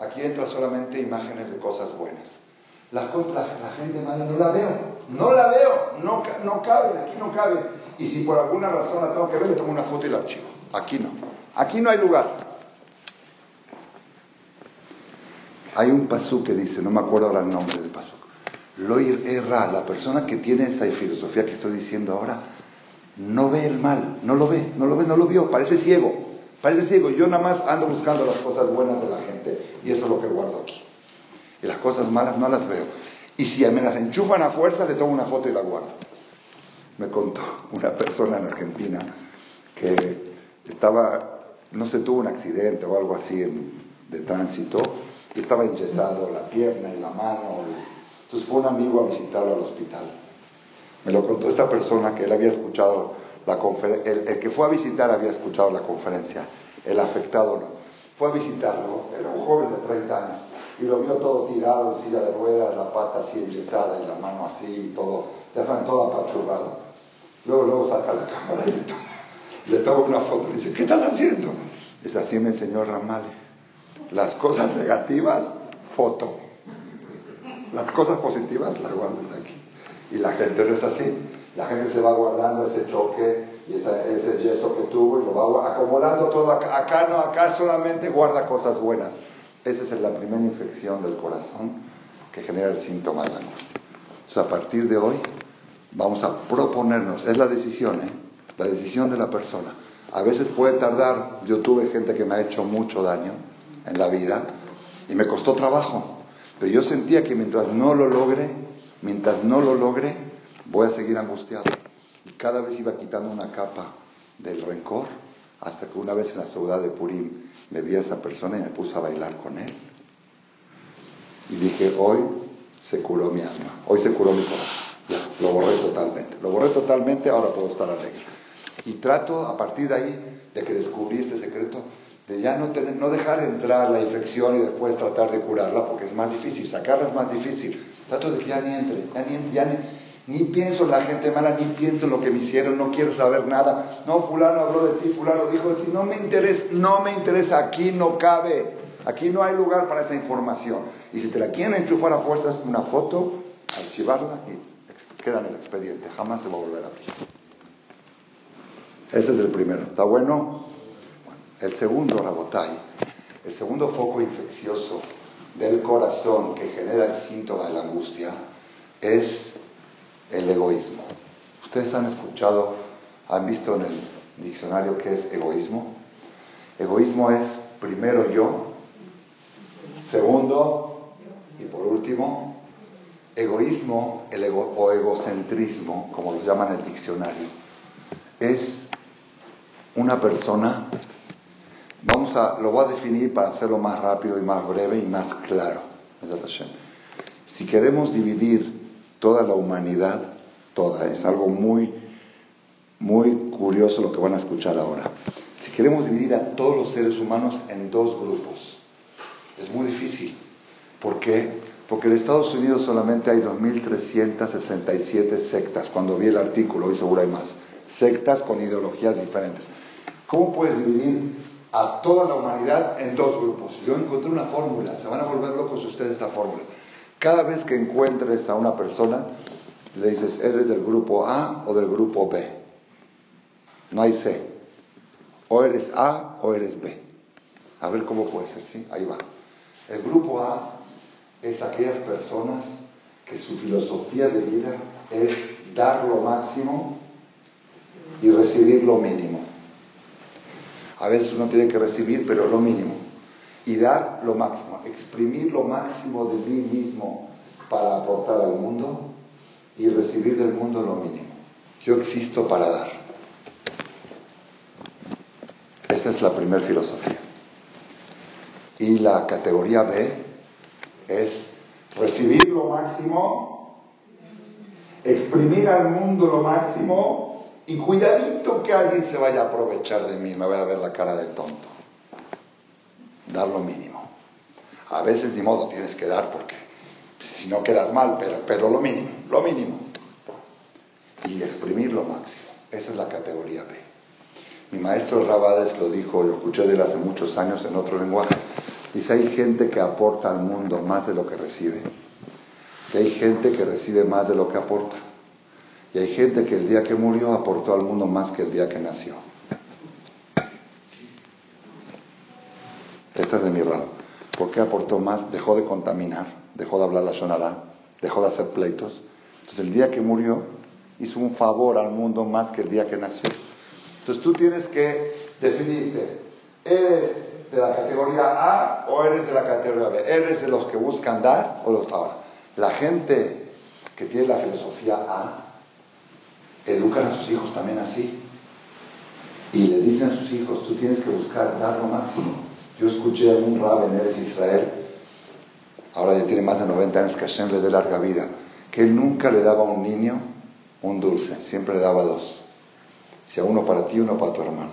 Aquí entra solamente imágenes de cosas buenas. La, gente mala no la veo, no la veo, no, no cabe, aquí no cabe. Y si por alguna razón la tengo que ver, le tomo una foto y la archivo. aquí no. Aquí no hay lugar. Hay un pasú que dice, no me acuerdo ahora el nombre del pasú. Loir erra, la persona que tiene esa filosofía que estoy diciendo ahora, no ve el mal, no lo ve, no lo ve, no lo vio, parece ciego, parece ciego. Yo nada más ando buscando las cosas buenas de la gente y eso es lo que guardo aquí. Y las cosas malas no las veo. Y si me las enchufan a fuerza, le tomo una foto y la guardo. Me contó una persona en Argentina que estaba, no sé, tuvo un accidente o algo así de tránsito y estaba enyesado la pierna y la mano. Entonces fue un amigo a visitarlo al hospital. Me lo contó esta persona que él había escuchado la conferencia, el, que fue a visitar había escuchado la conferencia, el afectado no. Fue a visitarlo, era un joven de 30 años, y lo vio todo tirado en silla de ruedas, la pata así enyesada y la mano así, y todo, ya saben, todo apachurrado. Luego, luego saca la cámara y le toma, le toma una foto y dice, ¿qué estás haciendo? Es así me enseñó Ramales. Las cosas negativas, foto. Las cosas positivas, las guardas aquí. Y la gente no es así. La gente se va guardando ese choque y ese yeso que tuvo y lo va acumulando todo acá. Acá no, acá solamente guarda cosas buenas. Esa es la primera infección del corazón que genera el síntoma de la angustia. Entonces, a partir de hoy, vamos a proponernos, es la decisión, ¿eh? la decisión de la persona. A veces puede tardar, yo tuve gente que me ha hecho mucho daño, en la vida y me costó trabajo. Pero yo sentía que mientras no lo logre, mientras no lo logre, voy a seguir angustiado. Y cada vez iba quitando una capa del rencor, hasta que una vez en la ciudad de Purim me vi a esa persona y me puse a bailar con él. Y dije, hoy se curó mi alma, hoy se curó mi corazón. Ya, lo borré totalmente. Lo borré totalmente, ahora puedo estar alegre. Y trato a partir de ahí, de que descubrí este secreto, de ya no, tener, no dejar entrar la infección y después tratar de curarla, porque es más difícil, sacarla es más difícil. Trato de que ya ni entre, ya ni, ni, pienso en la gente mala, ni pienso en lo que me hicieron, no quiero saber nada. No, fulano habló de ti, fulano dijo de ti, no me interesa, no me interesa, aquí no cabe, aquí no hay lugar para esa información. Y si te la quieren enchufar a fuerzas, una foto, archivarla y queda en el expediente, jamás se va a volver a abrir. Ese es el primero, ¿está bueno? El segundo, Rabotai, el segundo foco infeccioso del corazón que genera el síntoma de la angustia es el egoísmo. Ustedes han escuchado, han visto en el diccionario qué es egoísmo. Egoísmo es primero yo, segundo y por último, egoísmo o egocentrismo, como lo llaman en el diccionario, es una persona Vamos a, lo voy a definir para hacerlo más rápido y más breve y más claro. Si queremos dividir toda la humanidad, toda, es algo muy, muy curioso lo que van a escuchar ahora. Si queremos dividir a todos los seres humanos en dos grupos, es muy difícil. ¿Por qué? Porque en Estados Unidos solamente hay 2.367 sectas, cuando vi el artículo, hoy seguro hay más, sectas con ideologías diferentes. ¿Cómo puedes dividir a toda la humanidad en dos grupos. Yo encontré una fórmula, se van a volver locos ustedes esta fórmula. Cada vez que encuentres a una persona, le dices, ¿eres del grupo A o del grupo B? No hay C. O eres A o eres B. A ver cómo puede ser, ¿sí? Ahí va. El grupo A es aquellas personas que su filosofía de vida es dar lo máximo y recibir lo mínimo. A veces uno tiene que recibir, pero lo mínimo. Y dar lo máximo, exprimir lo máximo de mí mismo para aportar al mundo y recibir del mundo lo mínimo. Yo existo para dar. Esa es la primera filosofía. Y la categoría B es recibir lo máximo, exprimir al mundo lo máximo y cuidadito que alguien se vaya a aprovechar de mí, me vaya a ver la cara de tonto. Dar lo mínimo. A veces ni modo tienes que dar porque si no quedas mal, pero, pero lo mínimo, lo mínimo. Y exprimir lo máximo. Esa es la categoría B. Mi maestro Rabades lo dijo, lo escuché de hace muchos años en otro lenguaje. Dice, hay gente que aporta al mundo más de lo que recibe. Y hay gente que recibe más de lo que aporta. Y hay gente que el día que murió aportó al mundo más que el día que nació. Esta es de mi Rab. ¿Por qué aportó más? Dejó de contaminar, dejó de hablar la Shonara, dejó de hacer pleitos. Entonces el día que murió hizo un favor al mundo más que el día que nació. Entonces tú tienes que definirte. ¿Eres de la categoría A o eres de la categoría B? ¿Eres de los que buscan dar o los ahora? La gente que tiene la filosofía A educan a sus hijos también así. Y le dicen a sus hijos, tú tienes que buscar dar lo máximo. Yo escuché a un rab en Eres Israel, ahora ya tiene más de 90 años, que Hashem le dé larga vida, que él nunca le daba a un niño un dulce, siempre le daba dos. Si a uno para ti, uno para tu hermano.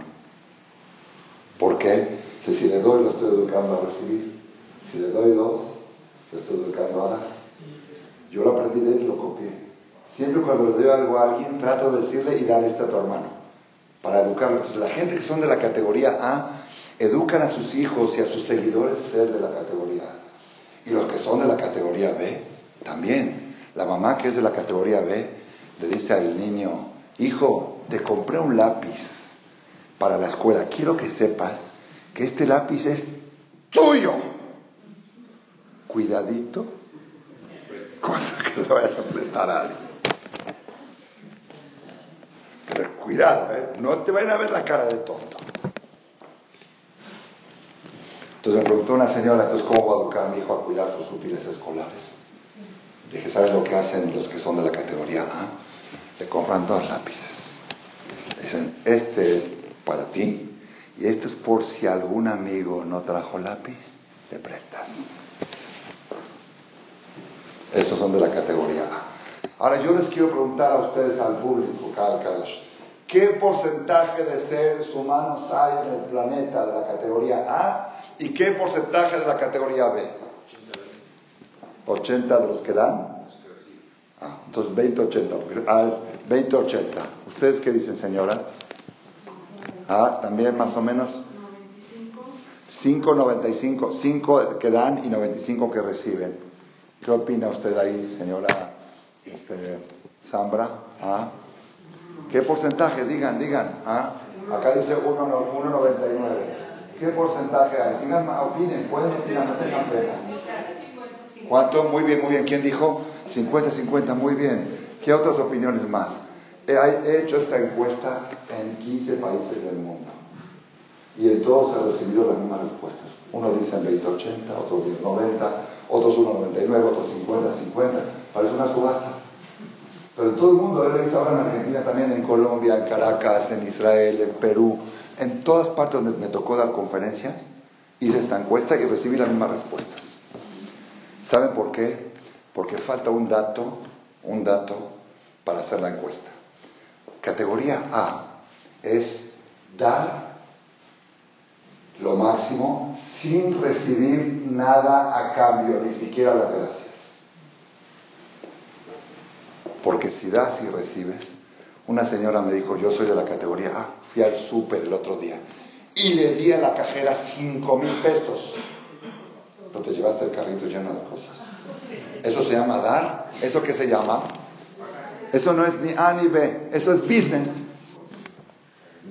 ¿Por qué? Si, le doy, lo estoy educando a recibir. Si le doy dos, lo estoy educando a dar. Yo lo aprendí de él y lo copié. Siempre cuando le doy algo a alguien, trato de decirle y darle este a tu hermano. Para educarlo. Entonces, la gente que son de la categoría A, educan a sus hijos y a sus seguidores ser de la categoría A. Y los que son de la categoría B, también. La mamá que es de la categoría B, le dice al niño, hijo, te compré un lápiz para la escuela. Quiero que sepas que este lápiz es tuyo. Cuidadito, cosa que le vayas a prestar a alguien. Pero cuidado, ¿eh? no te vayan a ver la cara de tonto. Entonces me preguntó una señora, entonces, ¿cómo voy a educar a mi hijo a cuidar sus útiles escolares? Dije, ¿sabes lo que hacen los que son de la categoría A? Le compran dos lápices. Dicen, este es para ti y este es por si algún amigo no trajo lápiz, le prestas. Estos son de la categoría A. Ahora yo les quiero preguntar a ustedes, al público, ¿qué porcentaje de seres humanos hay en el planeta de la categoría A y qué porcentaje de la categoría B? 80 de los que dan. Ah, entonces 20-80. Ah, es 20-80. ¿Ustedes qué dicen, señoras? Ah, también más o menos. 5.95. 5 que dan y 95 que reciben. ¿Qué opina usted ahí, señora este, Zambra? ¿Ah? ¿Qué porcentaje? Digan, digan. ¿Ah? Acá dice 1.99. ¿Qué porcentaje hay? Digan, opinen, pueden opinar, no tengan pena. ¿Cuánto? Muy bien, muy bien. ¿Quién dijo? 50-50, muy bien. ¿Qué otras opiniones más? He hecho esta encuesta en 15 países del mundo y en todos he recibido las mismas respuestas. Uno dice 20-80, otros 10-90, otros 1-99, otros 50-50. Parece una subasta. Pero en todo el mundo, dice ahora en Argentina también, en Colombia, en Caracas, en Israel, en Perú, en todas partes donde me tocó dar conferencias, hice esta encuesta y recibí las mismas respuestas. ¿Saben por qué? Porque falta un dato, un dato para hacer la encuesta. Categoría A es dar lo máximo sin recibir nada a cambio, ni siquiera las gracias. Porque si das y recibes, una señora me dijo, yo soy de la categoría A, al súper el otro día y le di a la cajera cinco mil pesos. No te llevaste el carrito lleno de cosas. Eso se llama dar. ¿Eso qué se llama? Eso no es ni A ni B, eso es business.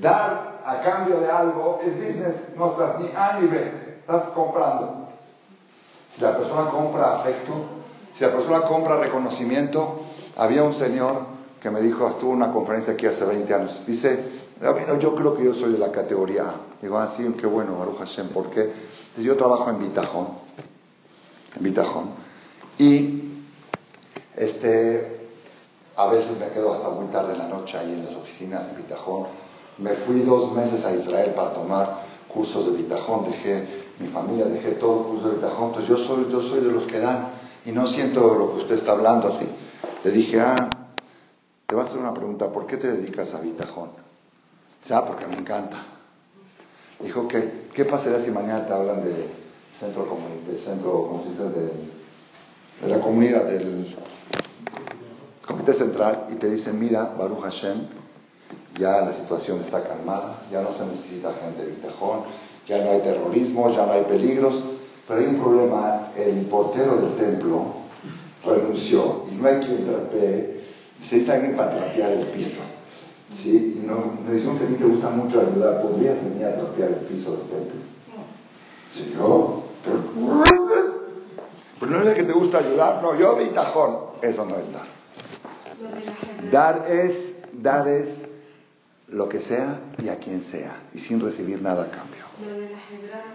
Dar a cambio de algo es business, no estás ni A ni B, estás comprando. Si la persona compra afecto, si la persona compra reconocimiento, había un señor que me dijo, estuvo en una conferencia aquí hace 20 años, dice, yo creo que yo soy de la categoría A. Digo, ah, sí, qué bueno, Baruch Hashem, ¿por qué? Yo trabajo en Bitajón, en Bitajón, y este, a veces me quedo hasta muy tarde en la noche ahí en las oficinas en Bitajón. Me fui dos meses a Israel para tomar cursos de Bitajón, dejé mi familia, dejé todo el curso de Bitajón. Entonces yo soy, yo soy de los que dan y no siento lo que usted está hablando así. Le dije, ah, te voy a hacer una pregunta, ¿por qué te dedicas a Bitajón? Ah, porque me encanta. Dijo, ¿qué, ¿qué pasaría si mañana te hablan de centro, de centro ¿cómo se dice? De, de la comunidad, del Comité Central y te dicen, mira, Baruch Hashem, ya la situación está calmada, ya no se necesita gente de Vitejón, ya no hay terrorismo, ya no hay peligros, pero hay un problema, el portero del templo renunció y no hay quien trapee, necesita alguien para trapear el piso. ¿Sí? Y no, me dijeron que a ti te gusta mucho ayudar, ¿podrías venir a trapear el piso del templo? Si yo, pues no es de que te gusta ayudar, no, yo mi tajón. Eso no es dar. Dar es, dar es lo que sea y a quien sea, y sin recibir nada a cambio.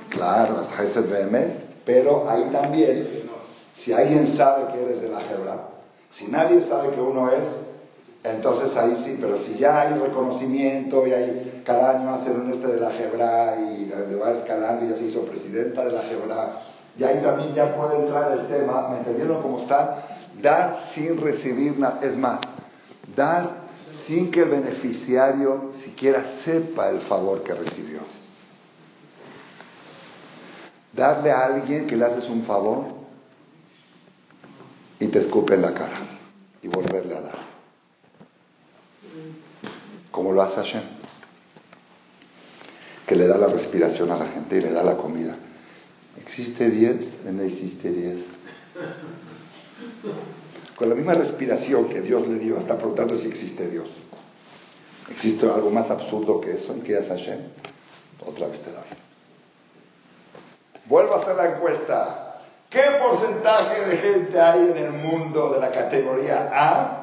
Claro, es Hesed pero ahí también, si alguien sabe que eres de la Hebra, si nadie sabe que uno es, entonces ahí sí, pero si ya hay reconocimiento y hay cada año hacer un este de la Hebra y le va escalando y ya se hizo presidenta de la Hebra, y ahí también ya puede entrar el tema, ¿me entendieron cómo está? Dar sin recibir nada, es más, dar sin que el beneficiario siquiera sepa el favor que recibió. Darle a alguien que le haces un favor y te escupe en la cara y volverle a dar. Como lo hace Hashem, que le da la respiración a la gente y le da la comida. ¿Existe 10? No existe 10. Con la misma respiración que Dios le dio, está preguntando si existe Dios. ¿Existe algo más absurdo que eso? ¿En qué es Hashem? Otra vez te doy. Vuelvo a hacer la encuesta. ¿Qué porcentaje de gente hay en el mundo de la categoría A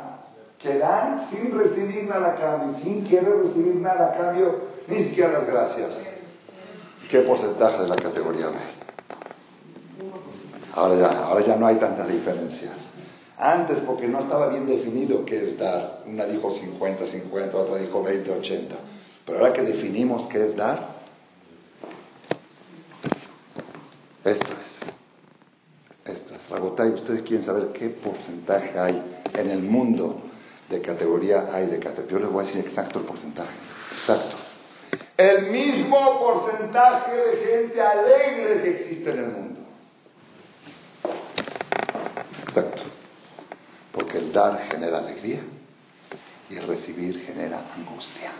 que dan sin recibir nada a cambio, sin querer recibir nada a cambio, ni siquiera las gracias? ¿Qué porcentaje de la categoría B? Ahora ya, ahora ya no hay tantas diferencias. Antes, porque no estaba bien definido qué es dar. Una dijo 50, 50, otra dijo 20, 80. Pero ahora que definimos qué es dar, esto es. Esto es. Ragotay, ustedes quieren saber qué porcentaje hay en el mundo de categoría hay de categoría. Yo les voy a decir exacto el porcentaje. Exacto. El mismo porcentaje de gente alegre que existe en el mundo. Exacto. Porque el dar genera alegría y el recibir genera angustia.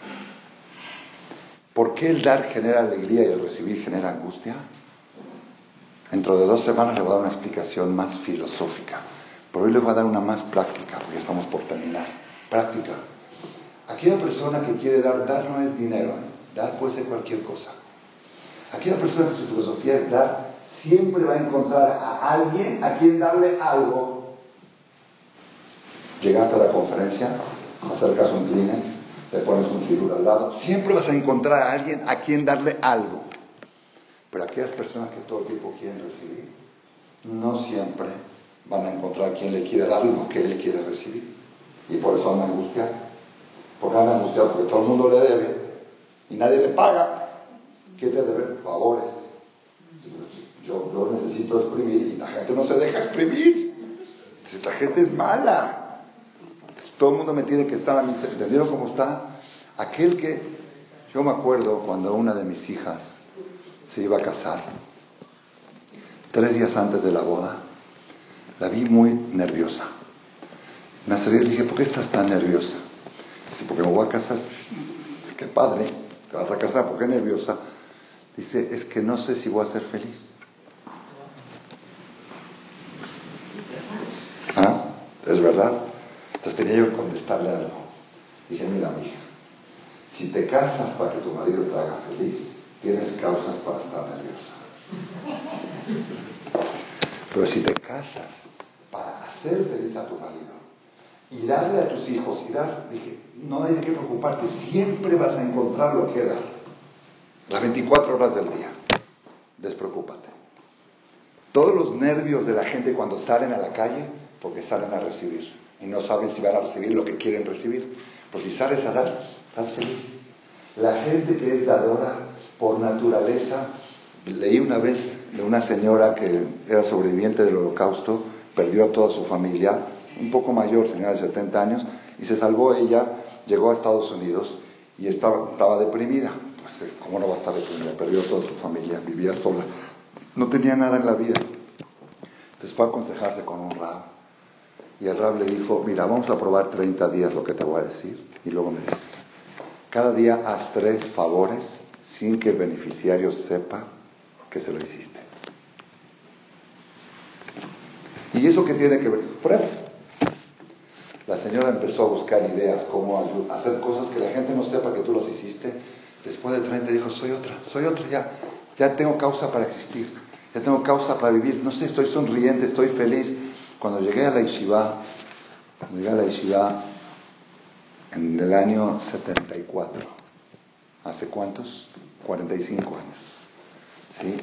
¿Por qué el dar genera alegría y el recibir genera angustia? Dentro de dos semanas le voy a dar una explicación más filosófica, pero hoy le voy a dar una más práctica, porque estamos por terminar. Práctica. Aquella persona que quiere dar, dar no es dinero, ¿eh? dar puede ser cualquier cosa. Aquella persona que su filosofía es dar, siempre va a encontrar a alguien a quien darle algo. Llegaste a la conferencia, acercas un Kleenex, le pones un figura al lado, siempre vas a encontrar a alguien a quien darle algo. Pero aquellas personas que todo el tiempo quieren recibir, no siempre van a encontrar quien le quiere dar lo que él quiere recibir. Y por eso andan angustiados. Porque andan angustiados porque todo el mundo le debe y nadie le paga. ¿Qué te debe? Favores. Yo, yo necesito exprimir y la gente no se deja exprimir. La gente es mala. Todo el mundo me tiene que estar a mí. ¿Entendieron cómo está? Aquel que, yo me acuerdo cuando una de mis hijas se iba a casar, tres días antes de la boda, la vi muy nerviosa. Me acerqué y le dije, ¿por qué estás tan nerviosa? Dice, porque me voy a casar. Dice, qué padre, te vas a casar, ¿por qué nerviosa? Dice, es que no sé si voy a ser feliz. ¿Ah? ¿Es verdad? Entonces tenía yo que contestarle algo. Dije, mira, hija, si te casas para que tu marido te haga feliz, tienes causas para estar nerviosa. Pero si te casas para hacer feliz a tu marido y darle a tus hijos y dar, dije, no hay de qué preocuparte, siempre vas a encontrar lo que dar. Las 24 horas del día. Despreocúpate. Todos los nervios de la gente cuando salen a la calle, porque salen a recibir y no saben si van a recibir lo que quieren recibir. Pues si sales a dar, estás feliz. La gente que es dadora por naturaleza, leí una vez de una señora que era sobreviviente del holocausto, perdió a toda su familia, un poco mayor, señora de 70 años, y se salvó ella, llegó a Estados Unidos y estaba, estaba deprimida. Pues, ¿cómo no va a estar deprimida? Perdió toda su familia, vivía sola, no tenía nada en la vida. Entonces fue a aconsejarse con un rab. Y el rab le dijo, mira, vamos a probar 30 días lo que te voy a decir y luego me dices. Cada día haz tres favores sin que el beneficiario sepa que se lo hiciste. ¿Y eso qué tiene que ver? Prueba. La señora empezó a buscar ideas, cómo hacer cosas que la gente no sepa que tú las hiciste. Después de 30 dijo, soy otra, soy otra ya. Ya tengo causa para existir, ya tengo causa para vivir. No sé, estoy sonriente, estoy feliz. Cuando llegué a la yeshiva, cuando llegué a la yeshiva en el año 74, ¿hace cuántos? 45 años. ¿Sí?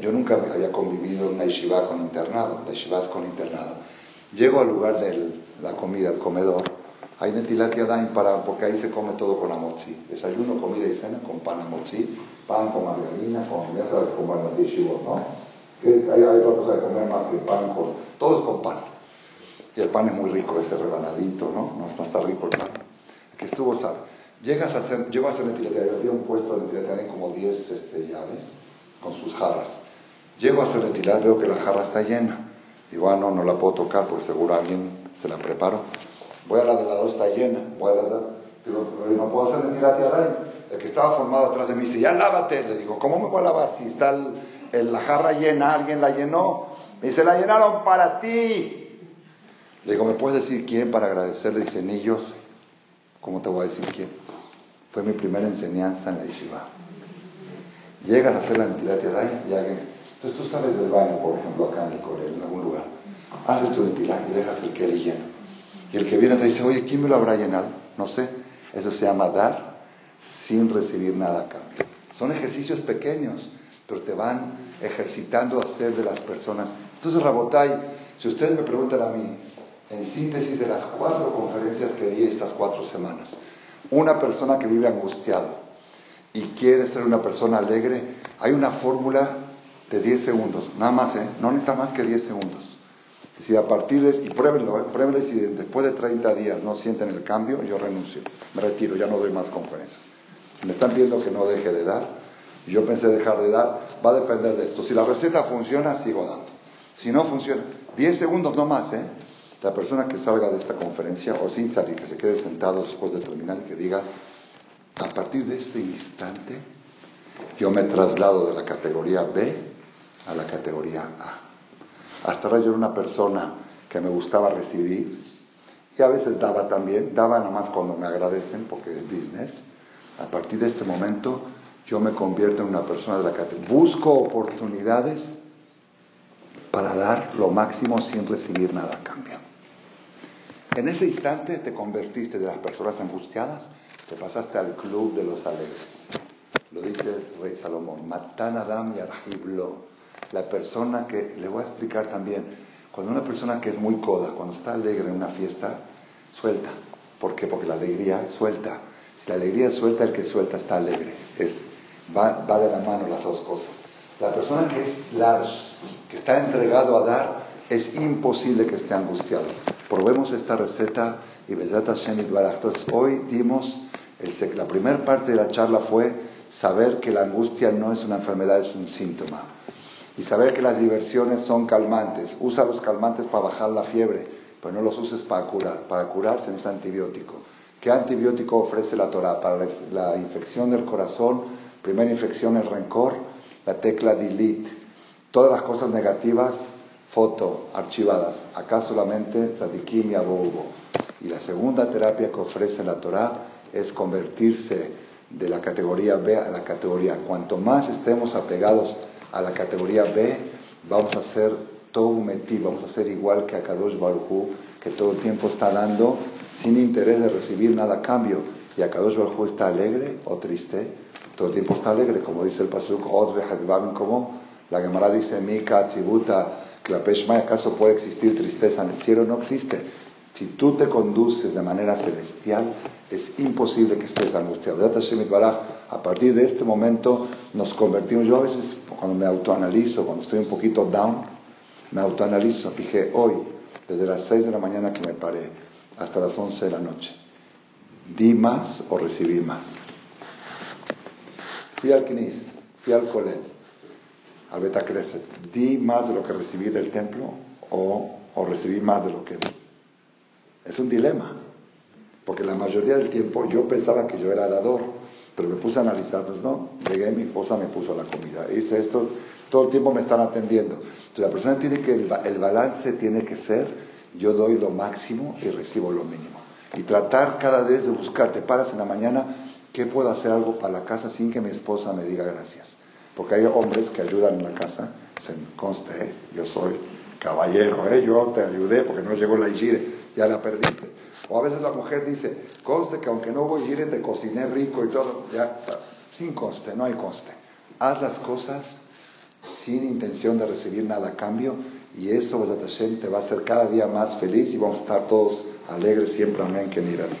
Yo nunca había convivido en una yeshiva con internado, la yeshiva es con internado. Llego al lugar de la comida, el comedor, hay netilat yadayim para, porque ahí se come todo con amotzi. Desayuno, comida y cena con pan amotzi, pan con margarina, con, ya sabes cómo van las yeshivot, ¿no? Hay, hay, otra cosa de comer más que pan con, todo es con pan. Y el pan es muy rico, ese rebanadito, ¿no? No, está rico el pan. Que estuvo, sabe. Llegas a hacer, llego a hacer netilat había un puesto de netilat como 10 este, llaves con sus jarras. Llego a hacer netilat, veo que la jarra está llena. Digo, ah, no, no la puedo tocar porque seguro alguien se la preparó. Voy a la de la dos, está llena. Voy a la de digo, no puedo hacer de ahí. El que estaba formado atrás de mí dice, ya lávate. Le digo, ¿cómo me voy a lavar si está el, la jarra llena? Alguien la llenó. Me dice, la llenaron para ti. Le digo, ¿me puedes decir quién para agradecerle? Dice, ellos. ¿Cómo te voy a decir quién? Fue mi primera enseñanza en la yeshiva. Llegas a hacer la Netilat y alguien... Entonces tú sales del baño, por ejemplo, acá en el Corea, en algún lugar. Haces tu Netilat y dejas el que le llena. Y el que viene te dice, oye, ¿quién me lo habrá llenado? No sé. Eso se llama dar sin recibir nada a cambio. Son ejercicios pequeños, pero te van ejercitando a ser de las personas. Entonces, Rabotai, si ustedes me preguntan a mí, en síntesis de las cuatro conferencias que di estas cuatro semanas, una persona que vive angustiado y quiere ser una persona alegre, hay una fórmula de 10 segundos, nada más, ¿eh? no necesita más que 10 segundos. Si a partir de, y pruébenlo, ¿eh? pruébenlo, si después de 30 días no sienten el cambio, yo renuncio, me retiro, ya no doy más conferencias. Me están pidiendo que no deje de dar, yo pensé dejar de dar, va a depender de esto. Si la receta funciona, sigo dando. Si no funciona, 10 segundos no más, ¿eh? La persona que salga de esta conferencia, o sin salir, que se quede sentado después de terminar y que diga, a partir de este instante, yo me traslado de la categoría B a la categoría A. Hasta ahora yo era una persona que me gustaba recibir y a veces daba también, daba nomás cuando me agradecen porque es business. A partir de este momento yo me convierto en una persona de la que busco oportunidades para dar lo máximo sin recibir nada a cambio. En ese instante te convertiste de las personas angustiadas, te pasaste al club de los alegres. Lo dice el rey Salomón, Matan Adam y la persona que, le voy a explicar también, cuando una persona que es muy coda, cuando está alegre en una fiesta, suelta. ¿Por qué? Porque la alegría suelta. Si la alegría suelta, el que suelta está alegre. Es, va, de la mano las dos cosas. La persona que es large, que está entregado a dar, es imposible que esté angustiado. Probemos esta receta y Bezat Hashem Entonces, hoy dimos, el, la primera parte de la charla fue saber que la angustia no es una enfermedad, es un síntoma y saber que las diversiones son calmantes. Usa los calmantes para bajar la fiebre, pero no los uses para curar. Para curar se necesita antibiótico. ¿Qué antibiótico ofrece la Torah? Para la infección del corazón, primera infección el rencor, la tecla delete. Todas las cosas negativas, foto, archivadas. Acá solamente tzadikim y abogo. Y la segunda terapia que ofrece la Torah es convertirse de la categoría B a la categoría. Cuanto más estemos apegados a la categoría B, vamos a ser todo metí, vamos a ser igual que a Kadosh Baruj que todo el tiempo está dando sin interés de recibir nada a cambio. Y a Kadosh Baruj está alegre o triste, todo el tiempo está alegre, como dice el Pasuk, como la Gemara dice, Mika, Tzibuta, Klapeshma, ¿acaso puede existir tristeza en el cielo? No existe. Si tú te conduces de manera celestial, es imposible que estés angustiado. A partir de este momento nos convertimos, yo a veces cuando me autoanalizo, cuando estoy un poquito down, me autoanalizo. Dije, hoy, desde las 6 de la mañana que me paré hasta las 11 de la noche, ¿di más o recibí más? Fui al Knis, fui al Colel, al Beta ¿di más de lo que recibí del templo o, o recibí más de lo que di? Es un dilema, porque la mayoría del tiempo yo pensaba que yo era dador pero me puse a analizar, pues no, llegué, mi esposa me puso la comida, hice esto, todo el tiempo me están atendiendo. Entonces la persona tiene que, el, balance tiene que ser, yo doy lo máximo y recibo lo mínimo. Y tratar cada vez de buscar, te paras en la mañana, ¿qué puedo hacer algo para la casa sin que mi esposa me diga gracias? Porque hay hombres que ayudan en la casa, se conste, yo soy caballero, ¿eh? yo te ayudé porque no llegó la Igire, ya la perdiste. O a veces la mujer dice, conste que aunque no hubo Igire, te cociné rico y todo, ya, sin coste, no hay coste. Haz las cosas sin intención de recibir nada a cambio y eso, Hashem, te va a hacer cada día más feliz y vamos a estar todos alegres siempre. Amén, que miras.